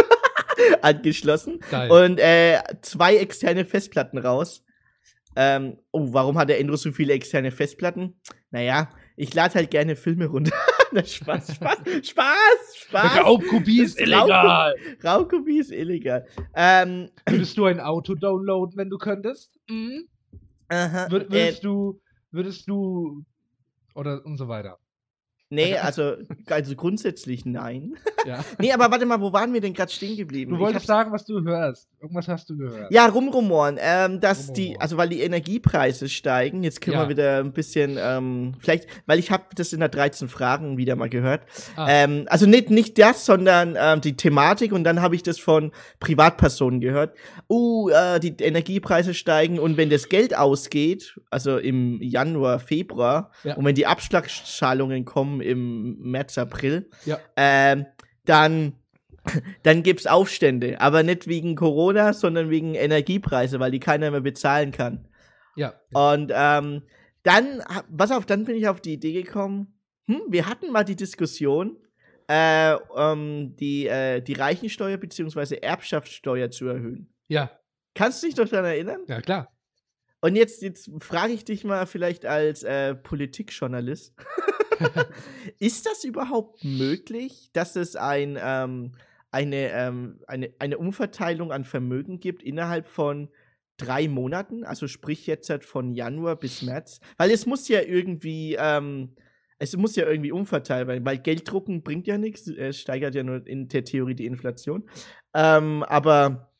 (laughs) angeschlossen Geil. und äh, zwei externe Festplatten raus. Ähm, oh, warum hat der Endro so viele externe Festplatten? Naja, ich lade halt gerne Filme runter. (laughs) Spaß, Spaß, (laughs) Spaß, Spaß. Raubkopie ist illegal. Raubkopie ist illegal. Ähm, (clears throat) Würdest du ein Auto downloaden, wenn du könntest? Mhm. aha, Wür äh, würdest du, würdest du, oder und so weiter. Nee, also, also grundsätzlich nein. (laughs) Ja. Nee, aber warte mal, wo waren wir denn gerade stehen geblieben? Du wolltest sagen, was du hörst. Irgendwas hast du gehört. Ja, rumrumoren, ähm, dass die, Rumrumoren. also weil die Energiepreise steigen, jetzt können Ja. wir wieder ein bisschen, ähm, vielleicht, weil ich habe das in der 13 Fragen wieder mal gehört. Ah. Ähm, also nicht, nicht das, sondern ähm, die Thematik und dann habe ich das von Privatpersonen gehört. Uh, äh, die Energiepreise steigen und wenn das Geld ausgeht, also im Januar, Februar, Ja. und wenn die Abschlagszahlungen kommen im März, April, Ja. ähm, dann, dann gibt's Aufstände. Aber nicht wegen Corona, sondern wegen Energiepreise, weil die keiner mehr bezahlen kann. Ja. Und ähm, dann, pass auf, dann bin ich auf die Idee gekommen, hm, wir hatten mal die Diskussion, äh, ähm, die, äh, die Reichensteuer bzw. Erbschaftssteuer zu erhöhen. Ja. Kannst du dich doch daran erinnern? Ja, klar. Und jetzt, jetzt frage ich dich mal vielleicht als äh, Politikjournalist. (laughs) ist das überhaupt möglich, dass es ein, ähm, eine, ähm, eine, eine Umverteilung an Vermögen gibt innerhalb von drei Monaten? Also sprich jetzt halt von Januar bis März? Weil es muss ja irgendwie, ähm, es muss ja irgendwie umverteilt werden, weil Geld drucken bringt ja nichts, es steigert ja nur in der Theorie die Inflation. Ähm, aber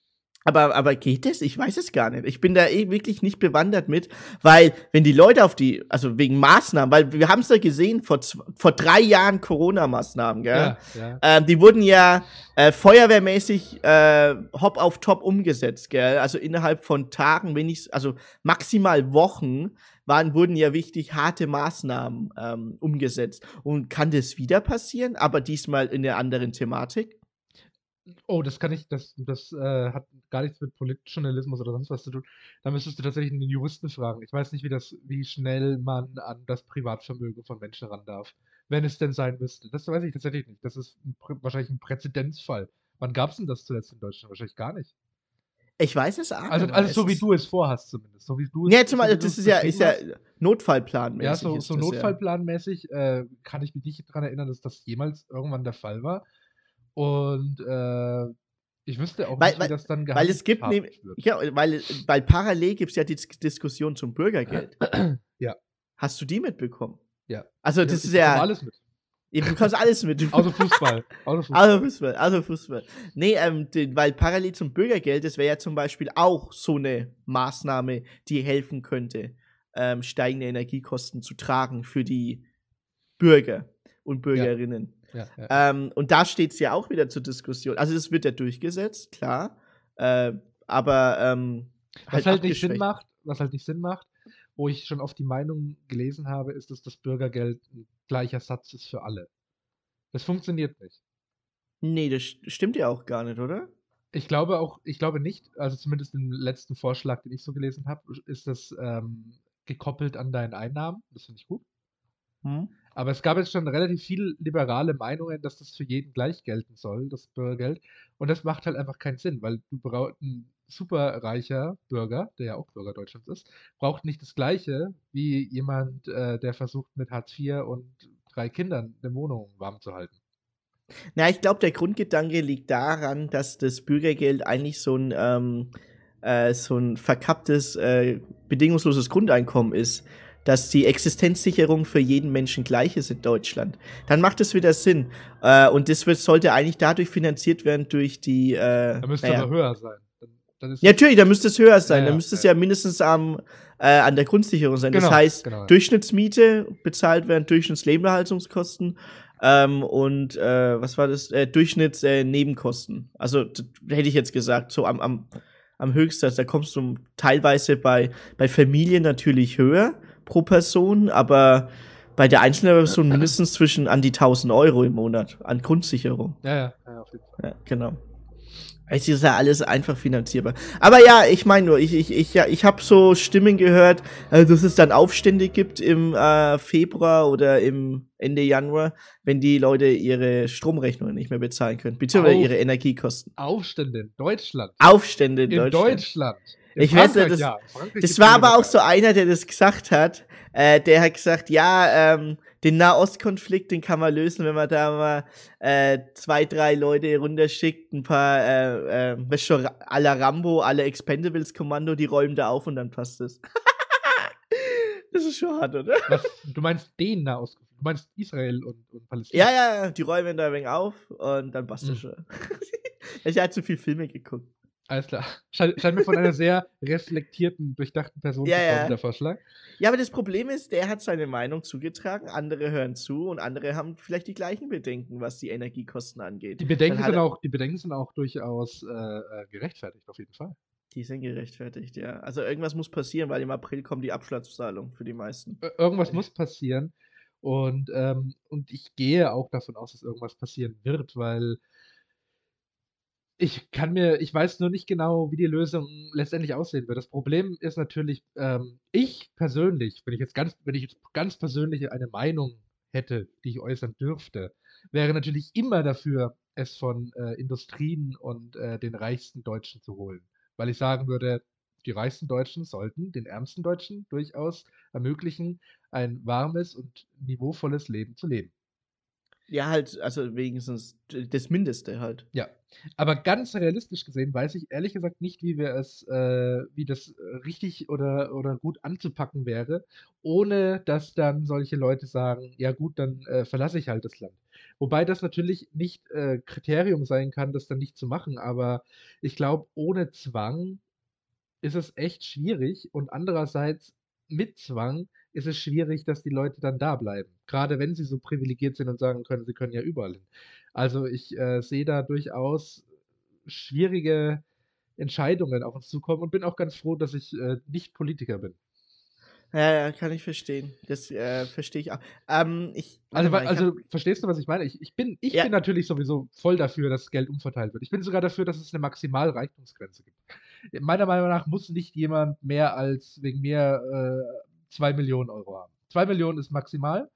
aber, aber geht es? Ich weiß es gar nicht. Ich bin da eh wirklich nicht bewandert mit, weil wenn die Leute auf die, also wegen Maßnahmen, weil wir haben es ja gesehen vor, vor drei Jahren Corona-Maßnahmen, gell? Ja, ja. Ähm, die wurden ja äh, feuerwehrmäßig äh, hopp auf top umgesetzt, gell? Also innerhalb von Tagen, wenn nicht, also maximal Wochen, waren, wurden ja wichtig harte Maßnahmen ähm, umgesetzt. Und kann das wieder passieren, aber diesmal in der anderen Thematik? Oh, das kann ich, das, das äh, hat gar nichts mit Politjournalismus oder sonst was zu tun. Da müsstest du tatsächlich einen Juristen fragen. Ich weiß nicht, wie das, wie schnell man an das Privatvermögen von Menschen ran darf. Wenn es denn sein müsste. Das weiß ich tatsächlich nicht. Das ist ein, wahrscheinlich ein Präzedenzfall. Wann gab es denn das zuletzt in Deutschland? Wahrscheinlich gar nicht. Ich weiß es auch Also, nicht. also so wie du es vorhast zumindest. So wie du es, Ja, zum Beispiel, das ist ja, ist ja. Notfallplanmäßig. Ja, so, so notfallplanmäßig äh, kann ich mich nicht daran erinnern, dass das jemals irgendwann der Fall war. Und äh, ich wüsste auch Weil- nicht, weil- wie das dann weil es gibt wird. Ja, weil, weil parallel gibt es ja die Dis- Diskussion zum Bürgergeld. Ja. Hast du die mitbekommen? Ja. Also, das ich ist ja. alles mit. Ja, Du kannst alles mit. (laughs) Außer Fußball. Außer Fußball. Also Fußball, also Fußball. Nee, ähm, weil parallel zum Bürgergeld, das wäre ja zum Beispiel auch so eine Maßnahme, die helfen könnte, ähm, steigende Energiekosten zu tragen für die Bürger und Bürgerinnen. ja, ja. Ähm, und da steht es ja auch wieder zur Diskussion. Also es wird ja durchgesetzt, klar. Äh, aber ähm, was halt nicht Sinn macht, was halt nicht Sinn macht. wo ich schon oft die Meinung gelesen habe, ist, dass das Bürgergeld ein gleicher Satz ist für alle. Das funktioniert nicht. Nee, das st- stimmt ja auch gar nicht, oder? Ich glaube auch, ich glaube nicht, also zumindest im letzten Vorschlag, den ich so gelesen habe, ist das ähm, gekoppelt an deinen Einnahmen. Das finde ich gut. Hm? Aber es gab jetzt schon relativ viele liberale Meinungen, dass das für jeden gleich gelten soll, das Bürgergeld. Und das macht halt einfach keinen Sinn, weil du brauchst ein superreicher Bürger, der ja auch Bürger Deutschlands ist, braucht nicht das Gleiche wie jemand, äh, der versucht mit Hartz IV und drei Kindern eine Wohnung warm zu halten. Na, ich glaube, der Grundgedanke liegt daran, dass das Bürgergeld eigentlich so ein, ähm, äh, so ein verkapptes, äh, bedingungsloses Grundeinkommen ist. Dass die Existenzsicherung für jeden Menschen gleich ist in Deutschland. Dann macht es wieder Sinn. Äh, und das wird, sollte eigentlich dadurch finanziert werden durch die. Äh, Da müsste naja. aber höher sein. Dann, dann Ja, natürlich, da müsste es höher sein. Ja, da ja, müsste es ja. ja mindestens am, äh, an der Grundsicherung sein. Genau, das heißt, genau, ja. Durchschnittsmiete bezahlt werden, Durchschnittslebenserhaltungskosten ähm, und äh, was war das? Äh, Durchschnittsnebenkosten. Äh, also hätte ich jetzt gesagt, so am, am, am Höchstsatz. Da kommst du teilweise bei, bei Familien natürlich höher pro Person, aber bei der einzelnen Person mindestens zwischen an die 1000 Euro im Monat an Grundsicherung. ja, ja, ja, auf jeden Fall. Ja, genau. Es ist ja alles einfach finanzierbar. Aber ja, ich meine nur, ich, ich, ich, ja, ich habe so Stimmen gehört, äh, dass es dann Aufstände gibt im äh, Februar oder im Ende Januar, wenn die Leute ihre Stromrechnungen nicht mehr bezahlen können, beziehungsweise Auf- ihre Energiekosten. Aufstände in Deutschland. Aufstände in, In Deutschland. Deutschland. Ich weiß Frankreich, nicht, das- ja. Das war aber auch so einer, der das gesagt hat. Äh, der hat gesagt, ja, ähm, den Nahostkonflikt, den kann man lösen, wenn man da mal äh, zwei, drei Leute runterschickt, ein paar, äh, äh, schon, la Rambo, alle Expendables-Kommando, die räumen da auf und dann passt es. (laughs) das ist schon hart, oder? Was, du meinst den Nahostkonflikt? Du meinst Israel und, und Palästina? Ja, ja, ja, die räumen da ein wenig auf und dann passt Mhm. es schon. (laughs) ich habe zu viel Filme geguckt. Alles klar. Scheint, scheint mir von einer sehr reflektierten, durchdachten Person Ja, zu kommen, ja. der Vorschlag. Ja, aber das Problem ist, der hat seine Meinung zugetragen, andere hören zu und andere haben vielleicht die gleichen Bedenken, was die Energiekosten angeht. Die Bedenken, sind auch, die Bedenken sind auch durchaus äh, äh, gerechtfertigt, auf jeden Fall. Die sind gerechtfertigt, ja. Also irgendwas muss passieren, weil im April kommt die Abschlagszahlung für die meisten. Ir- Irgendwas muss passieren. Und, ähm, und ich gehe auch davon aus, dass irgendwas passieren wird, weil ich kann mir, ich weiß nur nicht genau, wie die Lösung letztendlich aussehen wird. Das Problem ist natürlich, ähm, ich persönlich, wenn ich jetzt ganz, wenn ich jetzt ganz persönlich eine Meinung hätte, die ich äußern dürfte, wäre natürlich immer dafür, es von äh, Industrien und äh, den reichsten Deutschen zu holen. Weil ich sagen würde, die reichsten Deutschen sollten den ärmsten Deutschen durchaus ermöglichen, ein warmes und niveauvolles Leben zu leben. Ja, halt, also wenigstens das Mindeste halt. Ja, aber ganz realistisch gesehen weiß ich ehrlich gesagt nicht, wie wir es, äh, wie das richtig oder, oder gut anzupacken wäre, ohne dass dann solche Leute sagen, ja gut, dann äh, verlasse ich halt das Land. Wobei das natürlich nicht äh, Kriterium sein kann, das dann nicht zu machen, aber ich glaube, ohne Zwang ist es echt schwierig und andererseits mit Zwang ist es schwierig, dass die Leute dann da bleiben. Gerade wenn sie so privilegiert sind und sagen können, sie können ja überall hin. Also ich äh, sehe da durchaus schwierige Entscheidungen auf uns zukommen und bin auch ganz froh, dass ich äh, nicht Politiker bin. Ja, ja, kann ich verstehen. Das äh, verstehe ich auch. Ähm, ich, Also, mal, ich also hab- verstehst du, was ich meine? Ich, ich, bin, ich Ja. bin natürlich sowieso voll dafür, dass Geld umverteilt wird. Ich bin sogar dafür, dass es eine Maximalreichtumsgrenze gibt. Meiner Meinung nach muss nicht jemand mehr als wegen mir äh, 2 Millionen Euro haben. 2 Millionen ist maximal.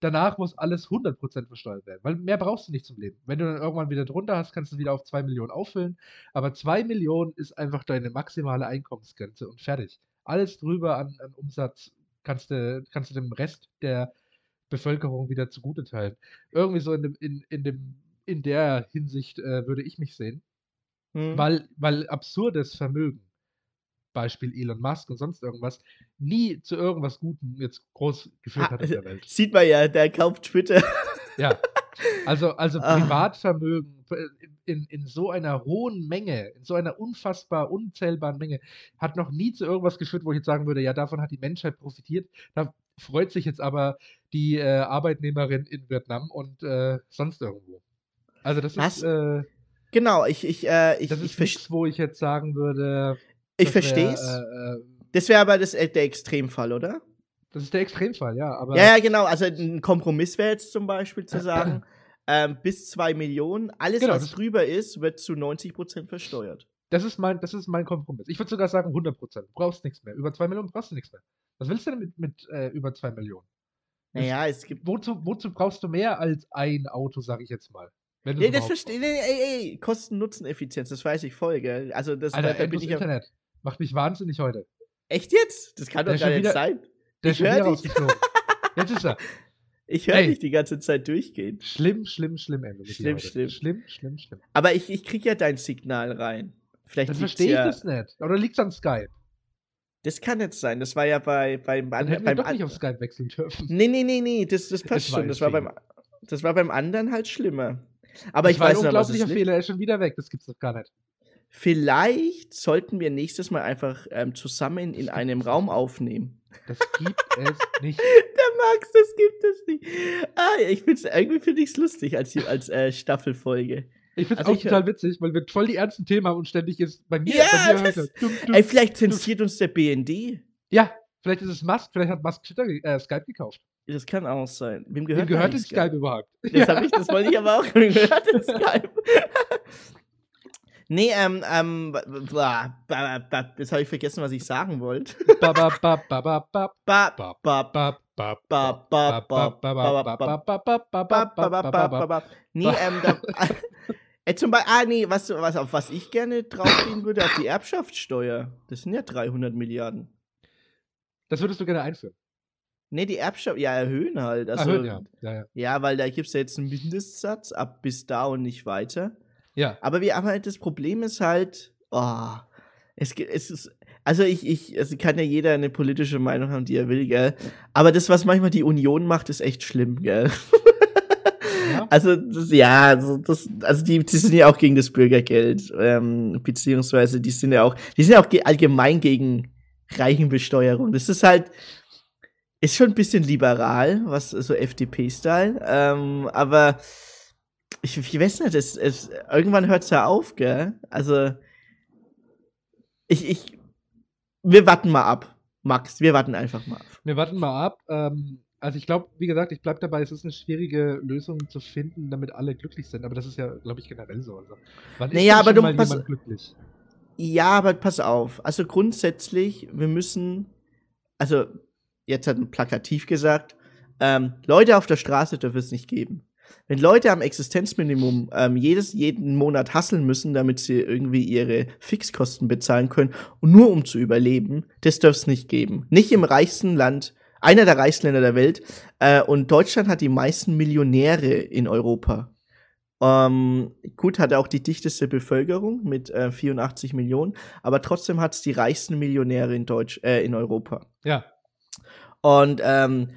Danach muss alles 100% versteuert werden, weil mehr brauchst du nicht zum Leben. Wenn du dann irgendwann wieder drunter hast, kannst du wieder auf 2 Millionen auffüllen. Aber 2 Millionen ist einfach deine maximale Einkommensgrenze und fertig. Alles drüber an, an Umsatz kannst du, kannst du dem Rest der Bevölkerung wieder zugute teilen. Irgendwie so in, dem, in, in, dem, in der Hinsicht äh, würde ich mich sehen, hm. weil, weil absurdes Vermögen, Beispiel Elon Musk und sonst irgendwas, nie zu irgendwas Gutem jetzt groß geführt Ah, hat in der Welt. (laughs) Sieht man ja, der kauft Twitter. Ja. Also, also Ah. Privatvermögen äh, in, in so einer hohen Menge, in so einer unfassbar unzählbaren Menge, hat noch nie zu irgendwas geführt, wo ich jetzt sagen würde, ja, davon hat die Menschheit profitiert. Da freut sich jetzt aber die äh, Arbeitnehmerin in Vietnam und äh, sonst irgendwo. Also das Was? ist, äh, Genau, ich, ich, äh, ich, das ich, ist verste- nichts, wo ich jetzt sagen würde, ich verstehe es. Äh, äh, Das wäre aber das, äh, der Extremfall, oder? Das ist der Extremfall, ja. Aber Ja, ja, genau. Also ein Kompromiss wäre jetzt zum Beispiel zu sagen, (clears throat) ähm, bis 2 Millionen, alles, Genau, was drüber ist, wird zu 90% versteuert. das, ist mein, das ist mein Kompromiss. Ich würde sogar sagen 100%. Du brauchst nichts mehr. Über 2 Millionen brauchst du nichts mehr. Was willst du denn mit, mit äh, über 2 Millionen? Naja, es gibt. Wozu, wozu brauchst du mehr als ein Auto, sag ich jetzt mal? Wenn Ja, das verstehe Ey, ey, Kosten-Nutzen-Effizienz, das weiß ich voll, gell? Also, das. Alter, da, da bin ich. Internet. Macht mich wahnsinnig heute. Echt jetzt? Das kann Der doch ist gar nicht wieder- sein. Der Ich ist schon hör wieder dich. Jetzt ist er. (laughs) Ich höre dich die ganze Zeit durchgehen. Schlimm, schlimm, schlimm, Ende. Schlimm, schlimm. Schlimm, schlimm, schlimm. Aber ich, ich krieg ja dein Signal rein. Vielleicht Dann verstehe ich ja, das nicht. Oder liegt es an Skype? Das kann jetzt sein. Das war ja bei, beim, Dann an, hätten wir beim doch nicht auf Skype wechseln dürfen. Nee, nee, nee, nee, das, das (laughs) passt schon. Das war, beim, das war beim anderen halt schlimmer. Aber das ich war weiß ein noch, was es unglaublicher liegt. Fehler. Er ist schon wieder weg. Das gibt's doch gar nicht. Vielleicht sollten wir nächstes Mal einfach ähm, zusammen in einem Raum aufnehmen. Das gibt (laughs) es nicht. Der Max, das gibt es nicht. Ah, ich find's, irgendwie finde ich es lustig als, als äh, Staffelfolge. Ich finde es Also auch ich- total witzig, weil wir voll die ernsten Themen haben und ständig ist bei mir, Ja, bei mir das- er, dumm, dumm. Ey, vielleicht zensiert uns der BND. Ja, vielleicht ist es Musk, vielleicht hat Musk Twitter, äh, Skype gekauft. Das kann auch sein. Wem Wem gehört, gehört denn eigentlich Skype überhaupt? Das, hab ich, das wollte ich aber auch. Wem gehört denn (laughs) Skype? Nee, ähm, ähm, jetzt habe ich vergessen, was ich sagen wollte. Nee, ähm, da, äh, zum Beispiel, ah, nee, was, was, auf was ich gerne draufgehen würde, auf die Erbschaftssteuer. Das sind ja 300 Milliarden. Das würdest du gerne einführen? Nee, die Erbschaft, ja, erhöhen halt. Also, erhöhen, ja. Ja, ja. ja, weil da gibt es ja jetzt einen Mindestsatz, ab bis da und nicht weiter ja. Aber wir haben halt, das Problem ist halt, oh, es, es ist, also ich, ich, also kann ja jeder eine politische Meinung haben, die er will, gell. Aber das, was manchmal die Union macht, ist echt schlimm, gell. Ja. (laughs) Also, das, ja, also, das, also die, die sind ja auch gegen das Bürgergeld, ähm, beziehungsweise die sind ja auch, die sind ja auch ge allgemein gegen Reichenbesteuerung. Das ist halt, ist schon ein bisschen liberal, was so FDP-Style, ähm, aber ich, ich weiß nicht, es, es, irgendwann hört es ja auf, gell? Also, ich, ich, wir warten mal ab, Max, wir warten einfach mal ab. Wir warten mal ab. Ähm, also ich glaube, wie gesagt, ich bleibe dabei, es ist eine schwierige Lösung zu finden, damit alle glücklich sind. Aber das ist ja, glaube ich, generell so. Also, wann ist Naja, denn aber du mal pass- jemand glücklich? Ja, aber pass auf. Also grundsätzlich, wir müssen, also jetzt hat ein plakativ gesagt, ähm, Leute auf der Straße dürfen es nicht geben. Wenn Leute am Existenzminimum ähm, jedes, jeden Monat hasseln müssen, damit sie irgendwie ihre Fixkosten bezahlen können und nur um zu überleben, das darf es nicht geben. Nicht im reichsten Land, einer der reichsten Länder der Welt. Äh, und Deutschland hat die meisten Millionäre in Europa. Ähm, gut, hat auch die dichteste Bevölkerung mit äh, 84 Millionen, aber trotzdem hat es die reichsten Millionäre in Deutsch, äh, in Europa. Ja. Und ähm,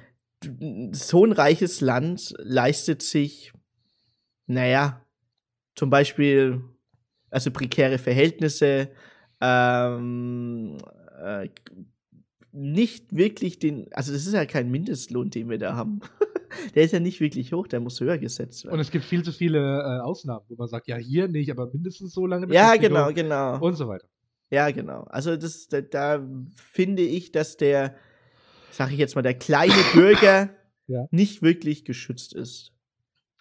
so ein reiches Land leistet sich, naja, zum Beispiel, also prekäre Verhältnisse, ähm, äh, nicht wirklich den, also das ist ja kein Mindestlohn, den wir da haben. (laughs) der ist ja nicht wirklich hoch, der muss höher gesetzt werden. Und es gibt viel zu viele äh, Ausnahmen, wo man sagt, ja, hier nicht, aber mindestens so lange Ja, genau, genau. Und so weiter. Ja, genau. Also das, da, da finde ich, dass der, sag ich jetzt mal, der kleine Bürger (laughs) Ja. nicht wirklich geschützt ist.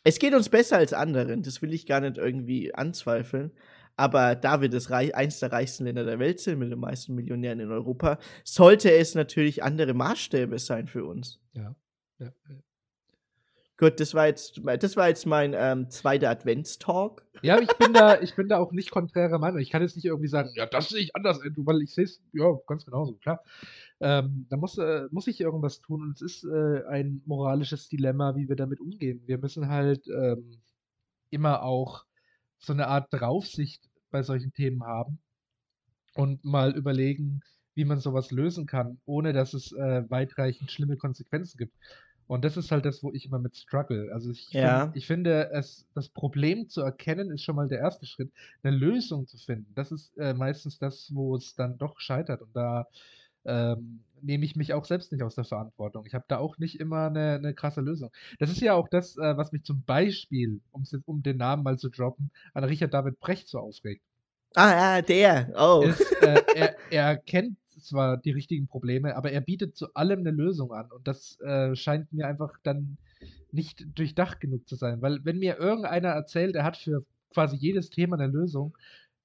Es geht uns besser als anderen, das will ich gar nicht irgendwie anzweifeln. Aber da wir das Reich, eins der reichsten Länder der Welt sind, mit den meisten Millionären in Europa, sollte es natürlich andere Maßstäbe sein für uns. Ja. ja. Gut, das war jetzt, das war jetzt mein ähm, zweiter Adventstalk. Ja, ich bin da, (laughs) ich bin da auch nicht konträrer Meinung. Ich kann jetzt nicht irgendwie sagen, ja, das sehe ich anders, äh, weil ich sehe es, ja, ganz genauso, klar. Ähm, da muss, äh, muss ich irgendwas tun und es ist äh, ein moralisches Dilemma, wie wir damit umgehen. Wir müssen halt ähm, immer auch so eine Art Draufsicht bei solchen Themen haben und mal überlegen, wie man sowas lösen kann, ohne dass es äh, weitreichend schlimme Konsequenzen gibt. Und das ist halt das, wo ich immer mit struggle. Also ich, Ja. find, ich finde, es, das Problem zu erkennen, ist schon mal der erste Schritt. Eine Lösung zu finden, das ist äh, meistens das, wo es dann doch scheitert. Und da ähm, nehme ich mich auch selbst nicht aus der Verantwortung. Ich habe da auch nicht immer eine, eine krasse Lösung. Das ist ja auch das, äh, was mich zum Beispiel, um den Namen mal zu droppen, an Richard David Brecht so aufregt. Ah, ja, der. Oh. Ist, äh, er, er kennt zwar die richtigen Probleme, aber er bietet zu allem eine Lösung an. Und das äh, scheint mir einfach dann nicht durchdacht genug zu sein. Weil wenn mir irgendeiner erzählt, er hat für quasi jedes Thema eine Lösung,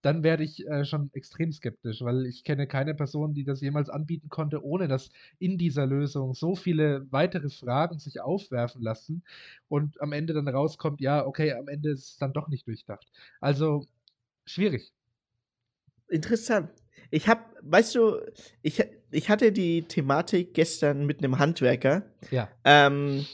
dann werde ich äh, schon extrem skeptisch, weil ich kenne keine Person, die das jemals anbieten konnte, ohne dass in dieser Lösung so viele weitere Fragen sich aufwerfen lassen und am Ende dann rauskommt, ja, okay, am Ende ist es dann doch nicht durchdacht. Also schwierig. Interessant. Ich habe, weißt du, ich, ich hatte die Thematik gestern mit einem Handwerker. Ja. Ähm,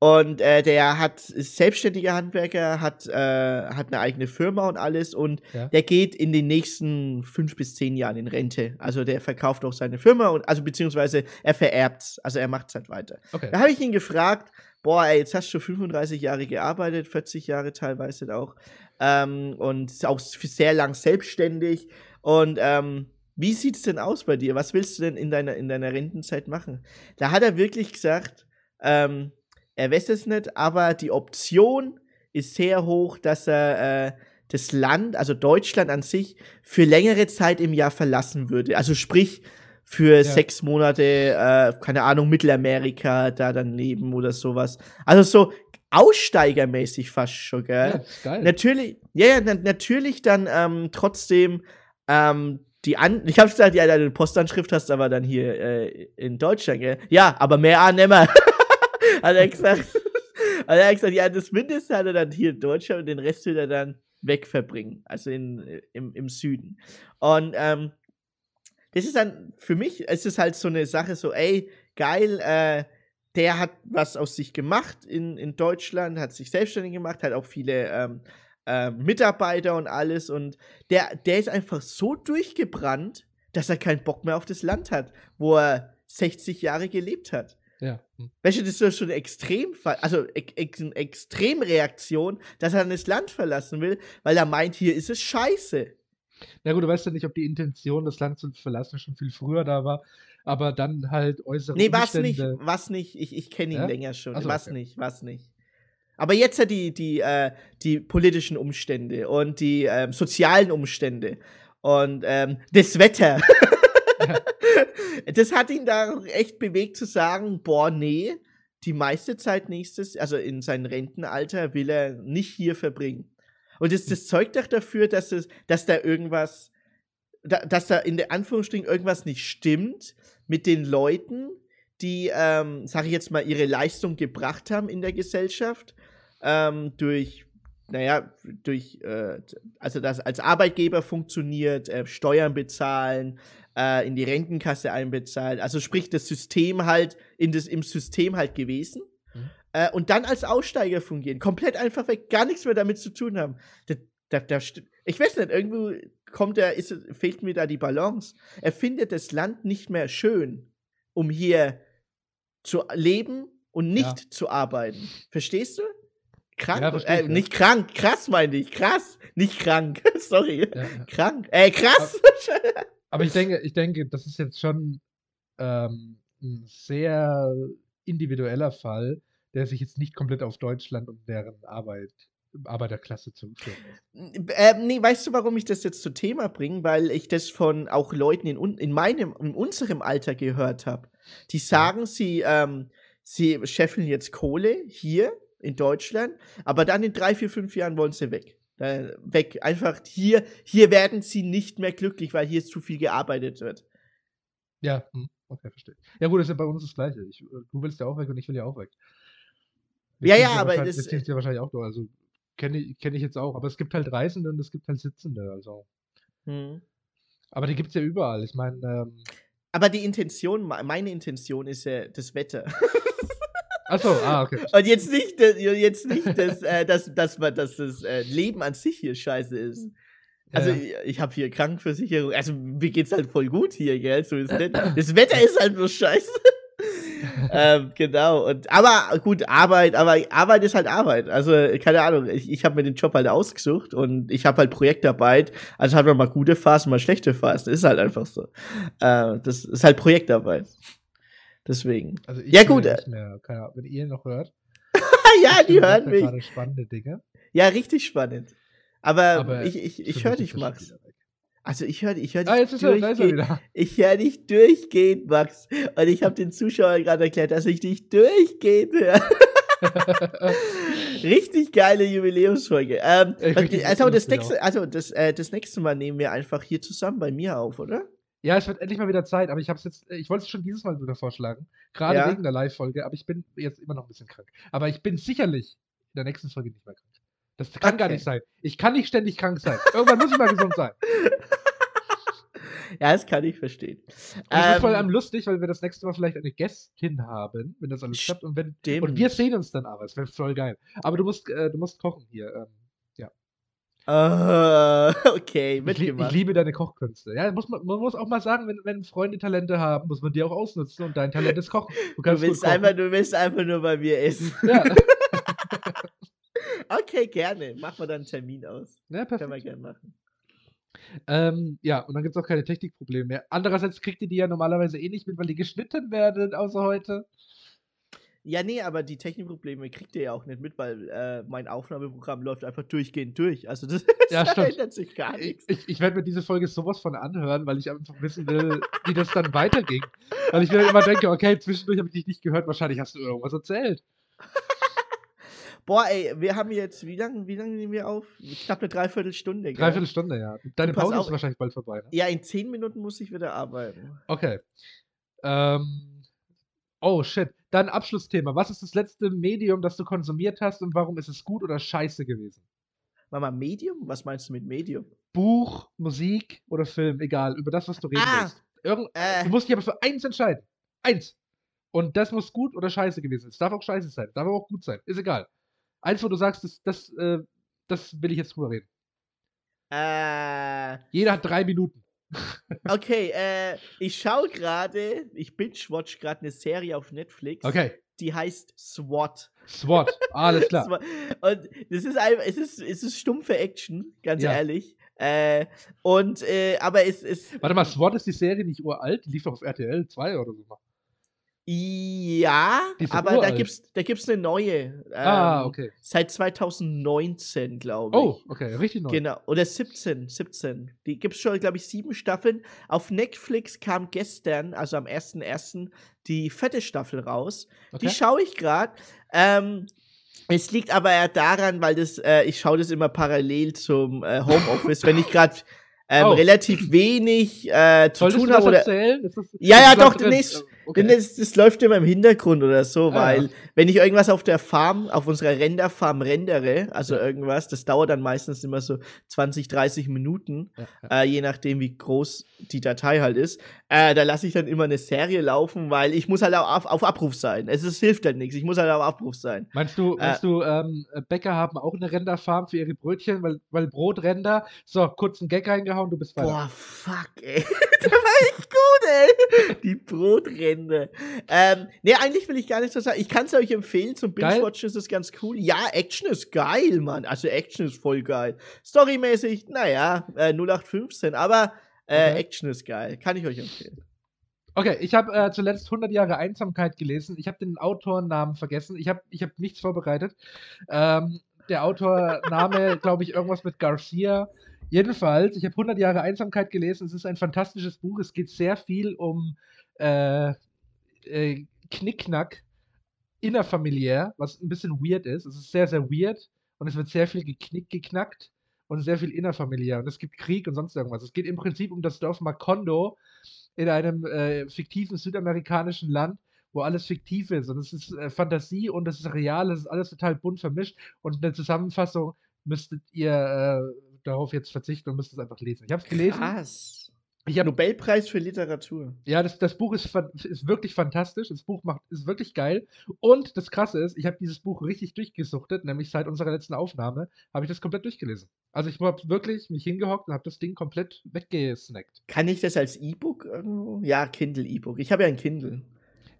und äh, der hat ist selbstständiger Handwerker, hat, äh, hat eine eigene Firma und alles und Ja. der geht in den nächsten fünf bis zehn Jahren in Rente. Also der verkauft auch seine Firma und also beziehungsweise er vererbt also er macht es halt weiter. Okay. Da habe ich ihn gefragt, boah, ey, jetzt hast du 35 Jahre gearbeitet, 40 Jahre teilweise auch ähm, und auch sehr lang selbstständig und ähm, wie sieht's denn aus bei dir? Was willst du denn in deiner, in deiner Rentenzeit machen? Da hat er wirklich gesagt, ähm, er weiß es nicht, aber die Option ist sehr hoch, dass er äh, das Land, also Deutschland an sich, für längere Zeit im Jahr verlassen würde. Also sprich, für Ja. sechs Monate, äh, keine Ahnung, Mittelamerika da dann leben oder sowas. Also so aussteigermäßig fast schon, gell? Ja, geil. Natürlich, ja, ja, na, natürlich dann ähm, trotzdem ähm, die an. Ich habe gesagt, ja, deine Postanschrift hast du aber dann hier äh, in Deutschland, gell? Ja, aber mehr annehmer. (laughs) (laughs) hat er gesagt. hat er gesagt, ja, das Mindeste hat er dann hier in Deutschland und den Rest will er dann wegverbringen. Also in, im, im Süden. Und ähm, das ist dann für mich, es ist halt so eine Sache, so, ey, geil, äh, der hat was aus sich gemacht in, in Deutschland, hat sich selbstständig gemacht, hat auch viele ähm, äh, Mitarbeiter und alles. Und der, der ist einfach so durchgebrannt, dass er keinen Bock mehr auf das Land hat, wo er 60 Jahre gelebt hat. ja. Weißt du, das ist doch schon Extremfall, also eine Extremreaktion, dass er das Land verlassen will, weil er meint, hier ist es scheiße. Na gut, du weißt ja nicht, ob die Intention, das Land zu verlassen, schon viel früher da war, aber dann halt äußere Nee, was nicht, was nicht. Ich, ich kenne ihn Ja? länger schon. Ach so, was okay. nicht, was nicht. Aber jetzt ja die, die, äh, die politischen Umstände und die ähm, sozialen Umstände und ähm, das Wetter. (laughs) das hat ihn da echt bewegt zu sagen, boah, nee, die meiste Zeit nächstes, also in seinem Rentenalter, will er nicht hier verbringen. Und das, das zeugt doch dafür, dass, es, dass da irgendwas, da, dass da in der Anführungsstrichen irgendwas nicht stimmt mit den Leuten, die, ähm, sage ich jetzt mal, ihre Leistung gebracht haben in der Gesellschaft, ähm, durch, naja, durch, äh, also das als Arbeitgeber funktioniert, äh, Steuern bezahlen, äh, in die Rentenkasse einbezahlt, also sprich das System halt, in das, im System halt gewesen. Mhm. Äh, und dann als Aussteiger fungieren, komplett einfach weg, gar nichts mehr damit zu tun haben. Da, da, da, ich weiß nicht, irgendwo kommt er, ist, fehlt mir da die Balance. Er findet das Land nicht mehr schön, um hier zu leben und nicht Ja. zu arbeiten. Verstehst du? Krank? Ja, äh, nicht krank, krass meine ich. Krass, nicht krank. (laughs) Sorry. Ja. Krank. Äh, krass. Aber ich (laughs) denke, ich denke, das ist jetzt schon ähm, ein sehr individueller Fall, der sich jetzt nicht komplett auf Deutschland und deren Arbeit, Arbeiterklasse zurückführen lässt. Ähm, nee, weißt du, warum ich das jetzt zu Thema bringe? Weil ich das von auch Leuten in, in meinem, in unserem Alter gehört habe. Die sagen, sie, ähm, sie scheffeln jetzt Kohle hier in Deutschland, aber dann in drei, vier, fünf Jahren wollen sie weg. Äh, weg. Einfach hier, hier werden sie nicht mehr glücklich, weil hier zu viel gearbeitet wird. Ja, hm, okay, verstehe. Ja gut, das ist ja bei uns das Gleiche. Ich, du willst ja auch weg und ich will ja auch weg. Ja, ja, ja aber das- es ja wahrscheinlich auch durch. Also kenne ich, kenn ich jetzt auch. Aber es gibt halt Reisende und es gibt halt Sitzende. Also. Hm. Aber die gibt es ja überall. Ich meine, ähm, Aber die Intention, me- meine Intention ist ja das Wetter. (laughs) achso, ah, okay. (laughs) Und jetzt nicht, jetzt nicht dass, äh, dass, dass, man, dass das äh, Leben an sich hier scheiße ist. Also Ja, ich, ich habe hier Krankenversicherung, also mir geht's halt voll gut hier, gell? So ist (clears throat) das. Das Wetter ist halt nur scheiße. (laughs) ähm, genau. Und aber gut, Arbeit, aber Arbeit ist halt Arbeit. Also keine Ahnung, ich, ich habe mir den Job halt ausgesucht und ich habe halt Projektarbeit. Also hat man mal gute Phasen, mal schlechte Phasen. Ist halt einfach so. Äh, das ist halt Projektarbeit. Deswegen. also ich ja, gut, äh, Nicht mehr, keine Ahnung, wenn ihr noch hört. (laughs) Ja, die hören mich. gerade spannende Dinge. Ja, richtig spannend. Aber, Aber ich, ich, ich höre dich, Max. wieder. Also ich höre ich hör dich Ah, ist er. Ich höre dich durchgehend, Max. Und ich habe den Zuschauern gerade erklärt, dass ich dich durchgehend höre. (laughs) Richtig geile Jubiläumsfolge. Ähm, Ich was- das also, das lustig nächste, also das, äh, das nächste Mal nehmen wir einfach hier zusammen bei mir auf, oder? Ja, es wird endlich mal wieder Zeit, aber ich habe es jetzt, ich wollte es schon dieses Mal wieder vorschlagen, gerade Ja. wegen der Live-Folge, aber ich bin jetzt immer noch ein bisschen krank. Aber ich bin sicherlich in der nächsten Folge nicht mehr krank. Das kann gar Okay. nicht sein. Ich kann nicht ständig krank sein. Irgendwann muss ich mal gesund sein. (laughs) Ja, das kann ich verstehen. Und das ist vor Ähm, allem lustig, weil wir das nächste Mal vielleicht eine Gästin haben, wenn das alles klappt. Und, wenn, und wir sehen uns dann aber. Es wäre voll geil. Aber du musst, äh, du musst kochen hier. Ähm, äh, (laughs) okay, ich, lieb, ich mitgemacht. liebe deine Kochkünste. Ja, muss man, man muss auch mal sagen, wenn, wenn Freunde Talente haben, muss man die auch ausnutzen. Und dein Talent ist Kochen. Du Du willst, einfach, du willst einfach nur bei mir essen. Ja, (laughs) Okay, gerne. Machen wir dann einen Termin aus. ja, Können wir perfekt. gerne machen. Ähm, ja, und dann gibt es auch keine Technikprobleme mehr. Andererseits kriegt ihr die ja normalerweise eh nicht mit, weil die geschnitten werden, außer heute. Ja, nee, aber die Technikprobleme kriegt ihr ja auch nicht mit, weil äh, mein Aufnahmeprogramm läuft einfach durchgehend durch. Also das, (laughs) Ja, ändert sich gar Ich, nichts. ich, ich werde mir diese Folge sowas von anhören, weil ich einfach wissen will, wie das dann weiterging. Weil ich mir immer denke, okay, zwischendurch habe ich dich nicht gehört, wahrscheinlich hast du irgendwas erzählt. Boah, ey, wir haben jetzt, wie lange wie lang nehmen wir auf? Knapp eine Dreiviertelstunde, gell? Dreiviertel Stunde, ja. Deine Pause auf. ist wahrscheinlich bald vorbei, ne? Ja, in zehn Minuten muss ich wieder arbeiten. Okay. Ähm, oh, shit. Dann Abschlussthema. Was ist das letzte Medium, das du konsumiert hast und warum ist es gut oder scheiße gewesen? Mama, Medium? Was meinst du mit Medium? Buch, Musik oder Film, egal, über das, was du reden Ah, willst. Irgend, Äh, Du musst dich aber für eins entscheiden. Eins. Und das muss gut oder scheiße gewesen sein. Es darf auch scheiße sein, darf aber auch gut sein. Ist egal. Eins, wo du sagst, das, das, äh, das will ich jetzt drüber reden. äh, Jeder hat drei Minuten. (laughs) okay, äh, ich schaue gerade, ich binge-watch gerade eine Serie auf Netflix. Okay. Die heißt SWAT. SWAT. Alles klar. (laughs) SWAT. Und das ist einfach, es ist, es ist stumpfe Action, ganz Ja. ehrlich. Äh, und, äh, aber es ist. Warte mal, SWAT ist die Serie nicht uralt? Die lief doch auf RTL 2 oder so. Ja, aber da uralt. gibt's, da gibt's eine neue. ah, ähm, okay. Seit 2019, glaube ich. Oh, okay. Richtig neu. Genau, oder 17, 17. Die gibt es schon, glaube ich, sieben Staffeln. Auf Netflix kam gestern, also am 1.1., die fette Staffel raus. Okay. Die schaue ich gerade. Ähm, es liegt aber eher daran, weil das, äh, ich schaue das immer parallel zum äh, Homeoffice, wenn ich gerade (laughs) ähm, Oh. relativ wenig äh, zu Solltest tun das habe. Oder? Ist das, Ja, ja, das doch, demnächst- Äh, Okay. denn das, das läuft immer im Hintergrund oder so, Ah, weil ja. wenn ich irgendwas auf der Farm, auf unserer Renderfarm rendere, also Ja. irgendwas, das dauert dann meistens immer so 20, 30 Minuten, ja. äh, je nachdem wie groß die Datei halt ist. Äh, da lasse ich dann immer eine Serie laufen, weil ich muss halt auf, auf Abruf sein. Es, ist, hilft halt nichts, ich muss halt auf Abruf sein. Meinst du, Äh, meinst du ähm, Bäcker haben auch eine Renderfarm für ihre Brötchen, weil, weil Brotränder. So, kurz einen Gag reingehauen, du bist weiter. Boah, fuck, ey. (laughs) der war echt gut, ey. Die Brotränder. Ähm, nee, eigentlich will ich gar nicht so sagen. Ich kann es euch empfehlen. Zum. Binge-Watchen ist es ganz cool. Ja, Action ist geil, Mann. Also Action ist voll geil. Storymäßig, naja, äh, 0815. Aber äh, Okay. Action ist geil. Kann ich euch empfehlen. Okay, ich habe äh, zuletzt 100 Jahre Einsamkeit gelesen. Ich habe den Autorennamen vergessen. Ich habe ich hab nichts vorbereitet. Ähm, der Autorname, (laughs) glaube ich, irgendwas mit Garcia. Jedenfalls, ich habe 100 Jahre Einsamkeit gelesen. Es ist ein fantastisches Buch. Es geht sehr viel um äh, äh, Knickknack innerfamiliär, was ein bisschen weird ist. Es ist sehr, sehr weird und es wird sehr viel geknickt, geknackt und sehr viel innerfamiliär. Und es gibt Krieg und sonst irgendwas. Es geht im Prinzip um das Dorf Macondo in einem äh, fiktiven südamerikanischen Land, wo alles fiktiv ist. Und es ist äh, Fantasie und es ist real, es ist alles total bunt vermischt. Und eine Zusammenfassung müsstet ihr äh, darauf jetzt verzichten und müsst es einfach lesen. Ich habe es gelesen. Krass. Ich hab, Nobelpreis für Literatur. ja, das, das Buch ist, ist wirklich fantastisch. Das Buch macht, ist wirklich geil. Und das Krasse ist, ich habe dieses Buch richtig durchgesuchtet, nämlich seit unserer letzten Aufnahme habe ich das komplett durchgelesen. Also ich habe wirklich mich hingehockt und habe das Ding komplett weggesnackt. Kann ich das als E-Book irgendwo? Ja, Kindle E-Book. Ich habe ja ein Kindle.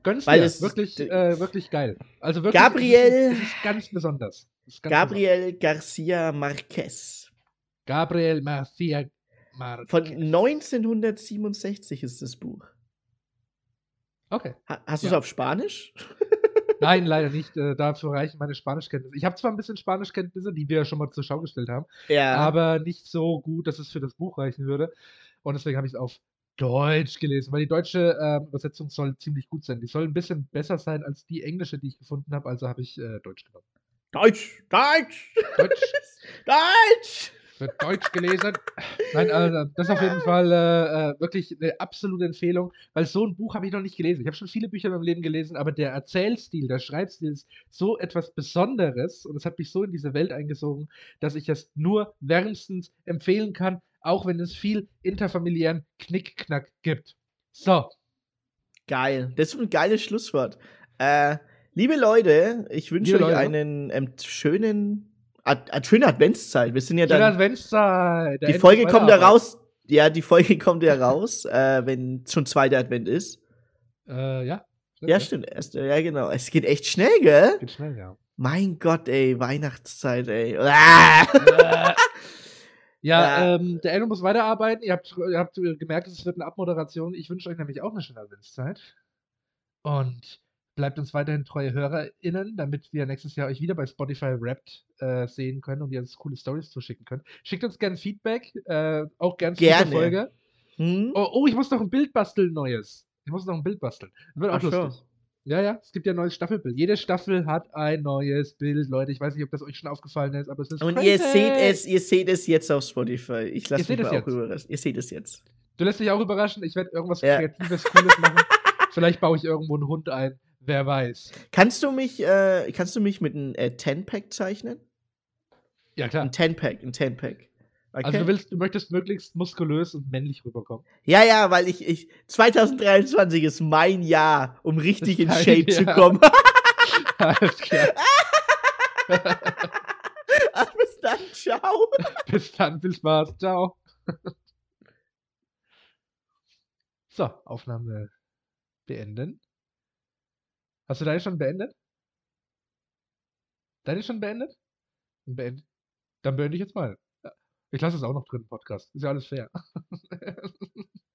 Gönn's Weil dir. es- wirklich, äh, wirklich geil. Also wirklich, Gabriel- Es ist, ganz besonders. Es ist ganz Gabriel Garcia Marquez. besonders. Gabriel Marcia Marquez. Von 1967 ist das Buch. Okay. Ha hast du es Ja. auf Spanisch? (laughs) Nein, leider nicht. Äh, dafür reichen meine Spanischkenntnisse. Ich habe zwar ein bisschen Spanischkenntnisse, die wir ja schon mal zur Schau gestellt haben, Ja. aber nicht so gut, dass es für das Buch reichen würde. Und deswegen habe ich es auf Deutsch gelesen, weil die deutsche ähm, Übersetzung soll ziemlich gut sein. Die soll ein bisschen besser sein als die englische, die ich gefunden habe, also habe ich äh, Deutsch genommen. Deutsch, Deutsch, Deutsch (laughs) Deutsch. Wird Deutsch gelesen. Nein, also das ist auf jeden Fall äh, äh, wirklich eine absolute Empfehlung, weil so ein Buch habe ich noch nicht gelesen. Ich habe schon viele Bücher in meinem Leben gelesen, aber der Erzählstil, der Schreibstil ist so etwas Besonderes und es hat mich so in diese Welt eingesogen, dass ich es nur wärmstens empfehlen kann, auch wenn es viel interfamiliären Knickknack gibt. So, Geil. Das ist ein geiles Schlusswort. Äh, liebe Leute, ich wünsche euch Leute. einen ähm, schönen, Ad Ad schöne Adventszeit. Wir sind ja schöne dann. Adventszeit. Der Die Folge kommt ja raus. Ja, die Folge (laughs) kommt ja raus, äh, wenn schon zweiter Advent ist. Äh, ja. Ja, stimmt. Erst, ja, genau. Es geht echt schnell, gell? Geht schnell, ja. Mein Gott, ey, Weihnachtszeit, ey. Ah! (laughs) Ja, Ja. Ähm, der Elmo muss weiterarbeiten. Ihr habt, ihr habt gemerkt, es wird eine Abmoderation. Ich wünsche euch nämlich auch eine schöne Adventszeit. Und bleibt uns weiterhin treue HörerInnen, damit wir nächstes Jahr euch wieder bei Spotify Wrapped äh, sehen können und ihr uns coole Stories zuschicken könnt. Schickt uns gerne Feedback, äh, auch gern zu Gerne. Folge. Hm? Oh, oh, ich muss noch ein Bild basteln, neues. Ich muss noch ein Bild basteln. Das wird auch Ach lustig. Ja, ja, es gibt ja ein neues Staffelbild. Jede Staffel hat ein neues Bild, Leute. Ich weiß nicht, ob das euch schon aufgefallen ist, aber es ist Und crazy. ihr seht es, ihr seht es jetzt auf Spotify. Ich lasse mich auch überraschen. Ihr seht es jetzt. Du lässt dich auch überraschen. Ich werde irgendwas Ja. Kreatives, Cooles machen. (laughs) Vielleicht baue ich irgendwo einen Hund ein. Wer weiß. Kannst du mich, äh, kannst du mich mit einem äh, 10-Pack zeichnen? Ja, klar. Ein 10-Pack, ein 10-Pack. Okay? Also du willst, du möchtest möglichst muskulös und männlich rüberkommen. ja, ja, weil ich, ich 2023 ist mein Jahr, um richtig in Shape zu Jahr. kommen. (laughs) Alles klar. (laughs) Ah, Bis dann, ciao. (laughs) Bis dann, viel Spaß. Ciao. So, Aufnahme beenden. Hast du deine schon beendet? Deine schon beendet? Dann beende, dann beende ich jetzt mal. Ich lasse es auch noch drin, im Podcast. Ist ja alles fair. (laughs)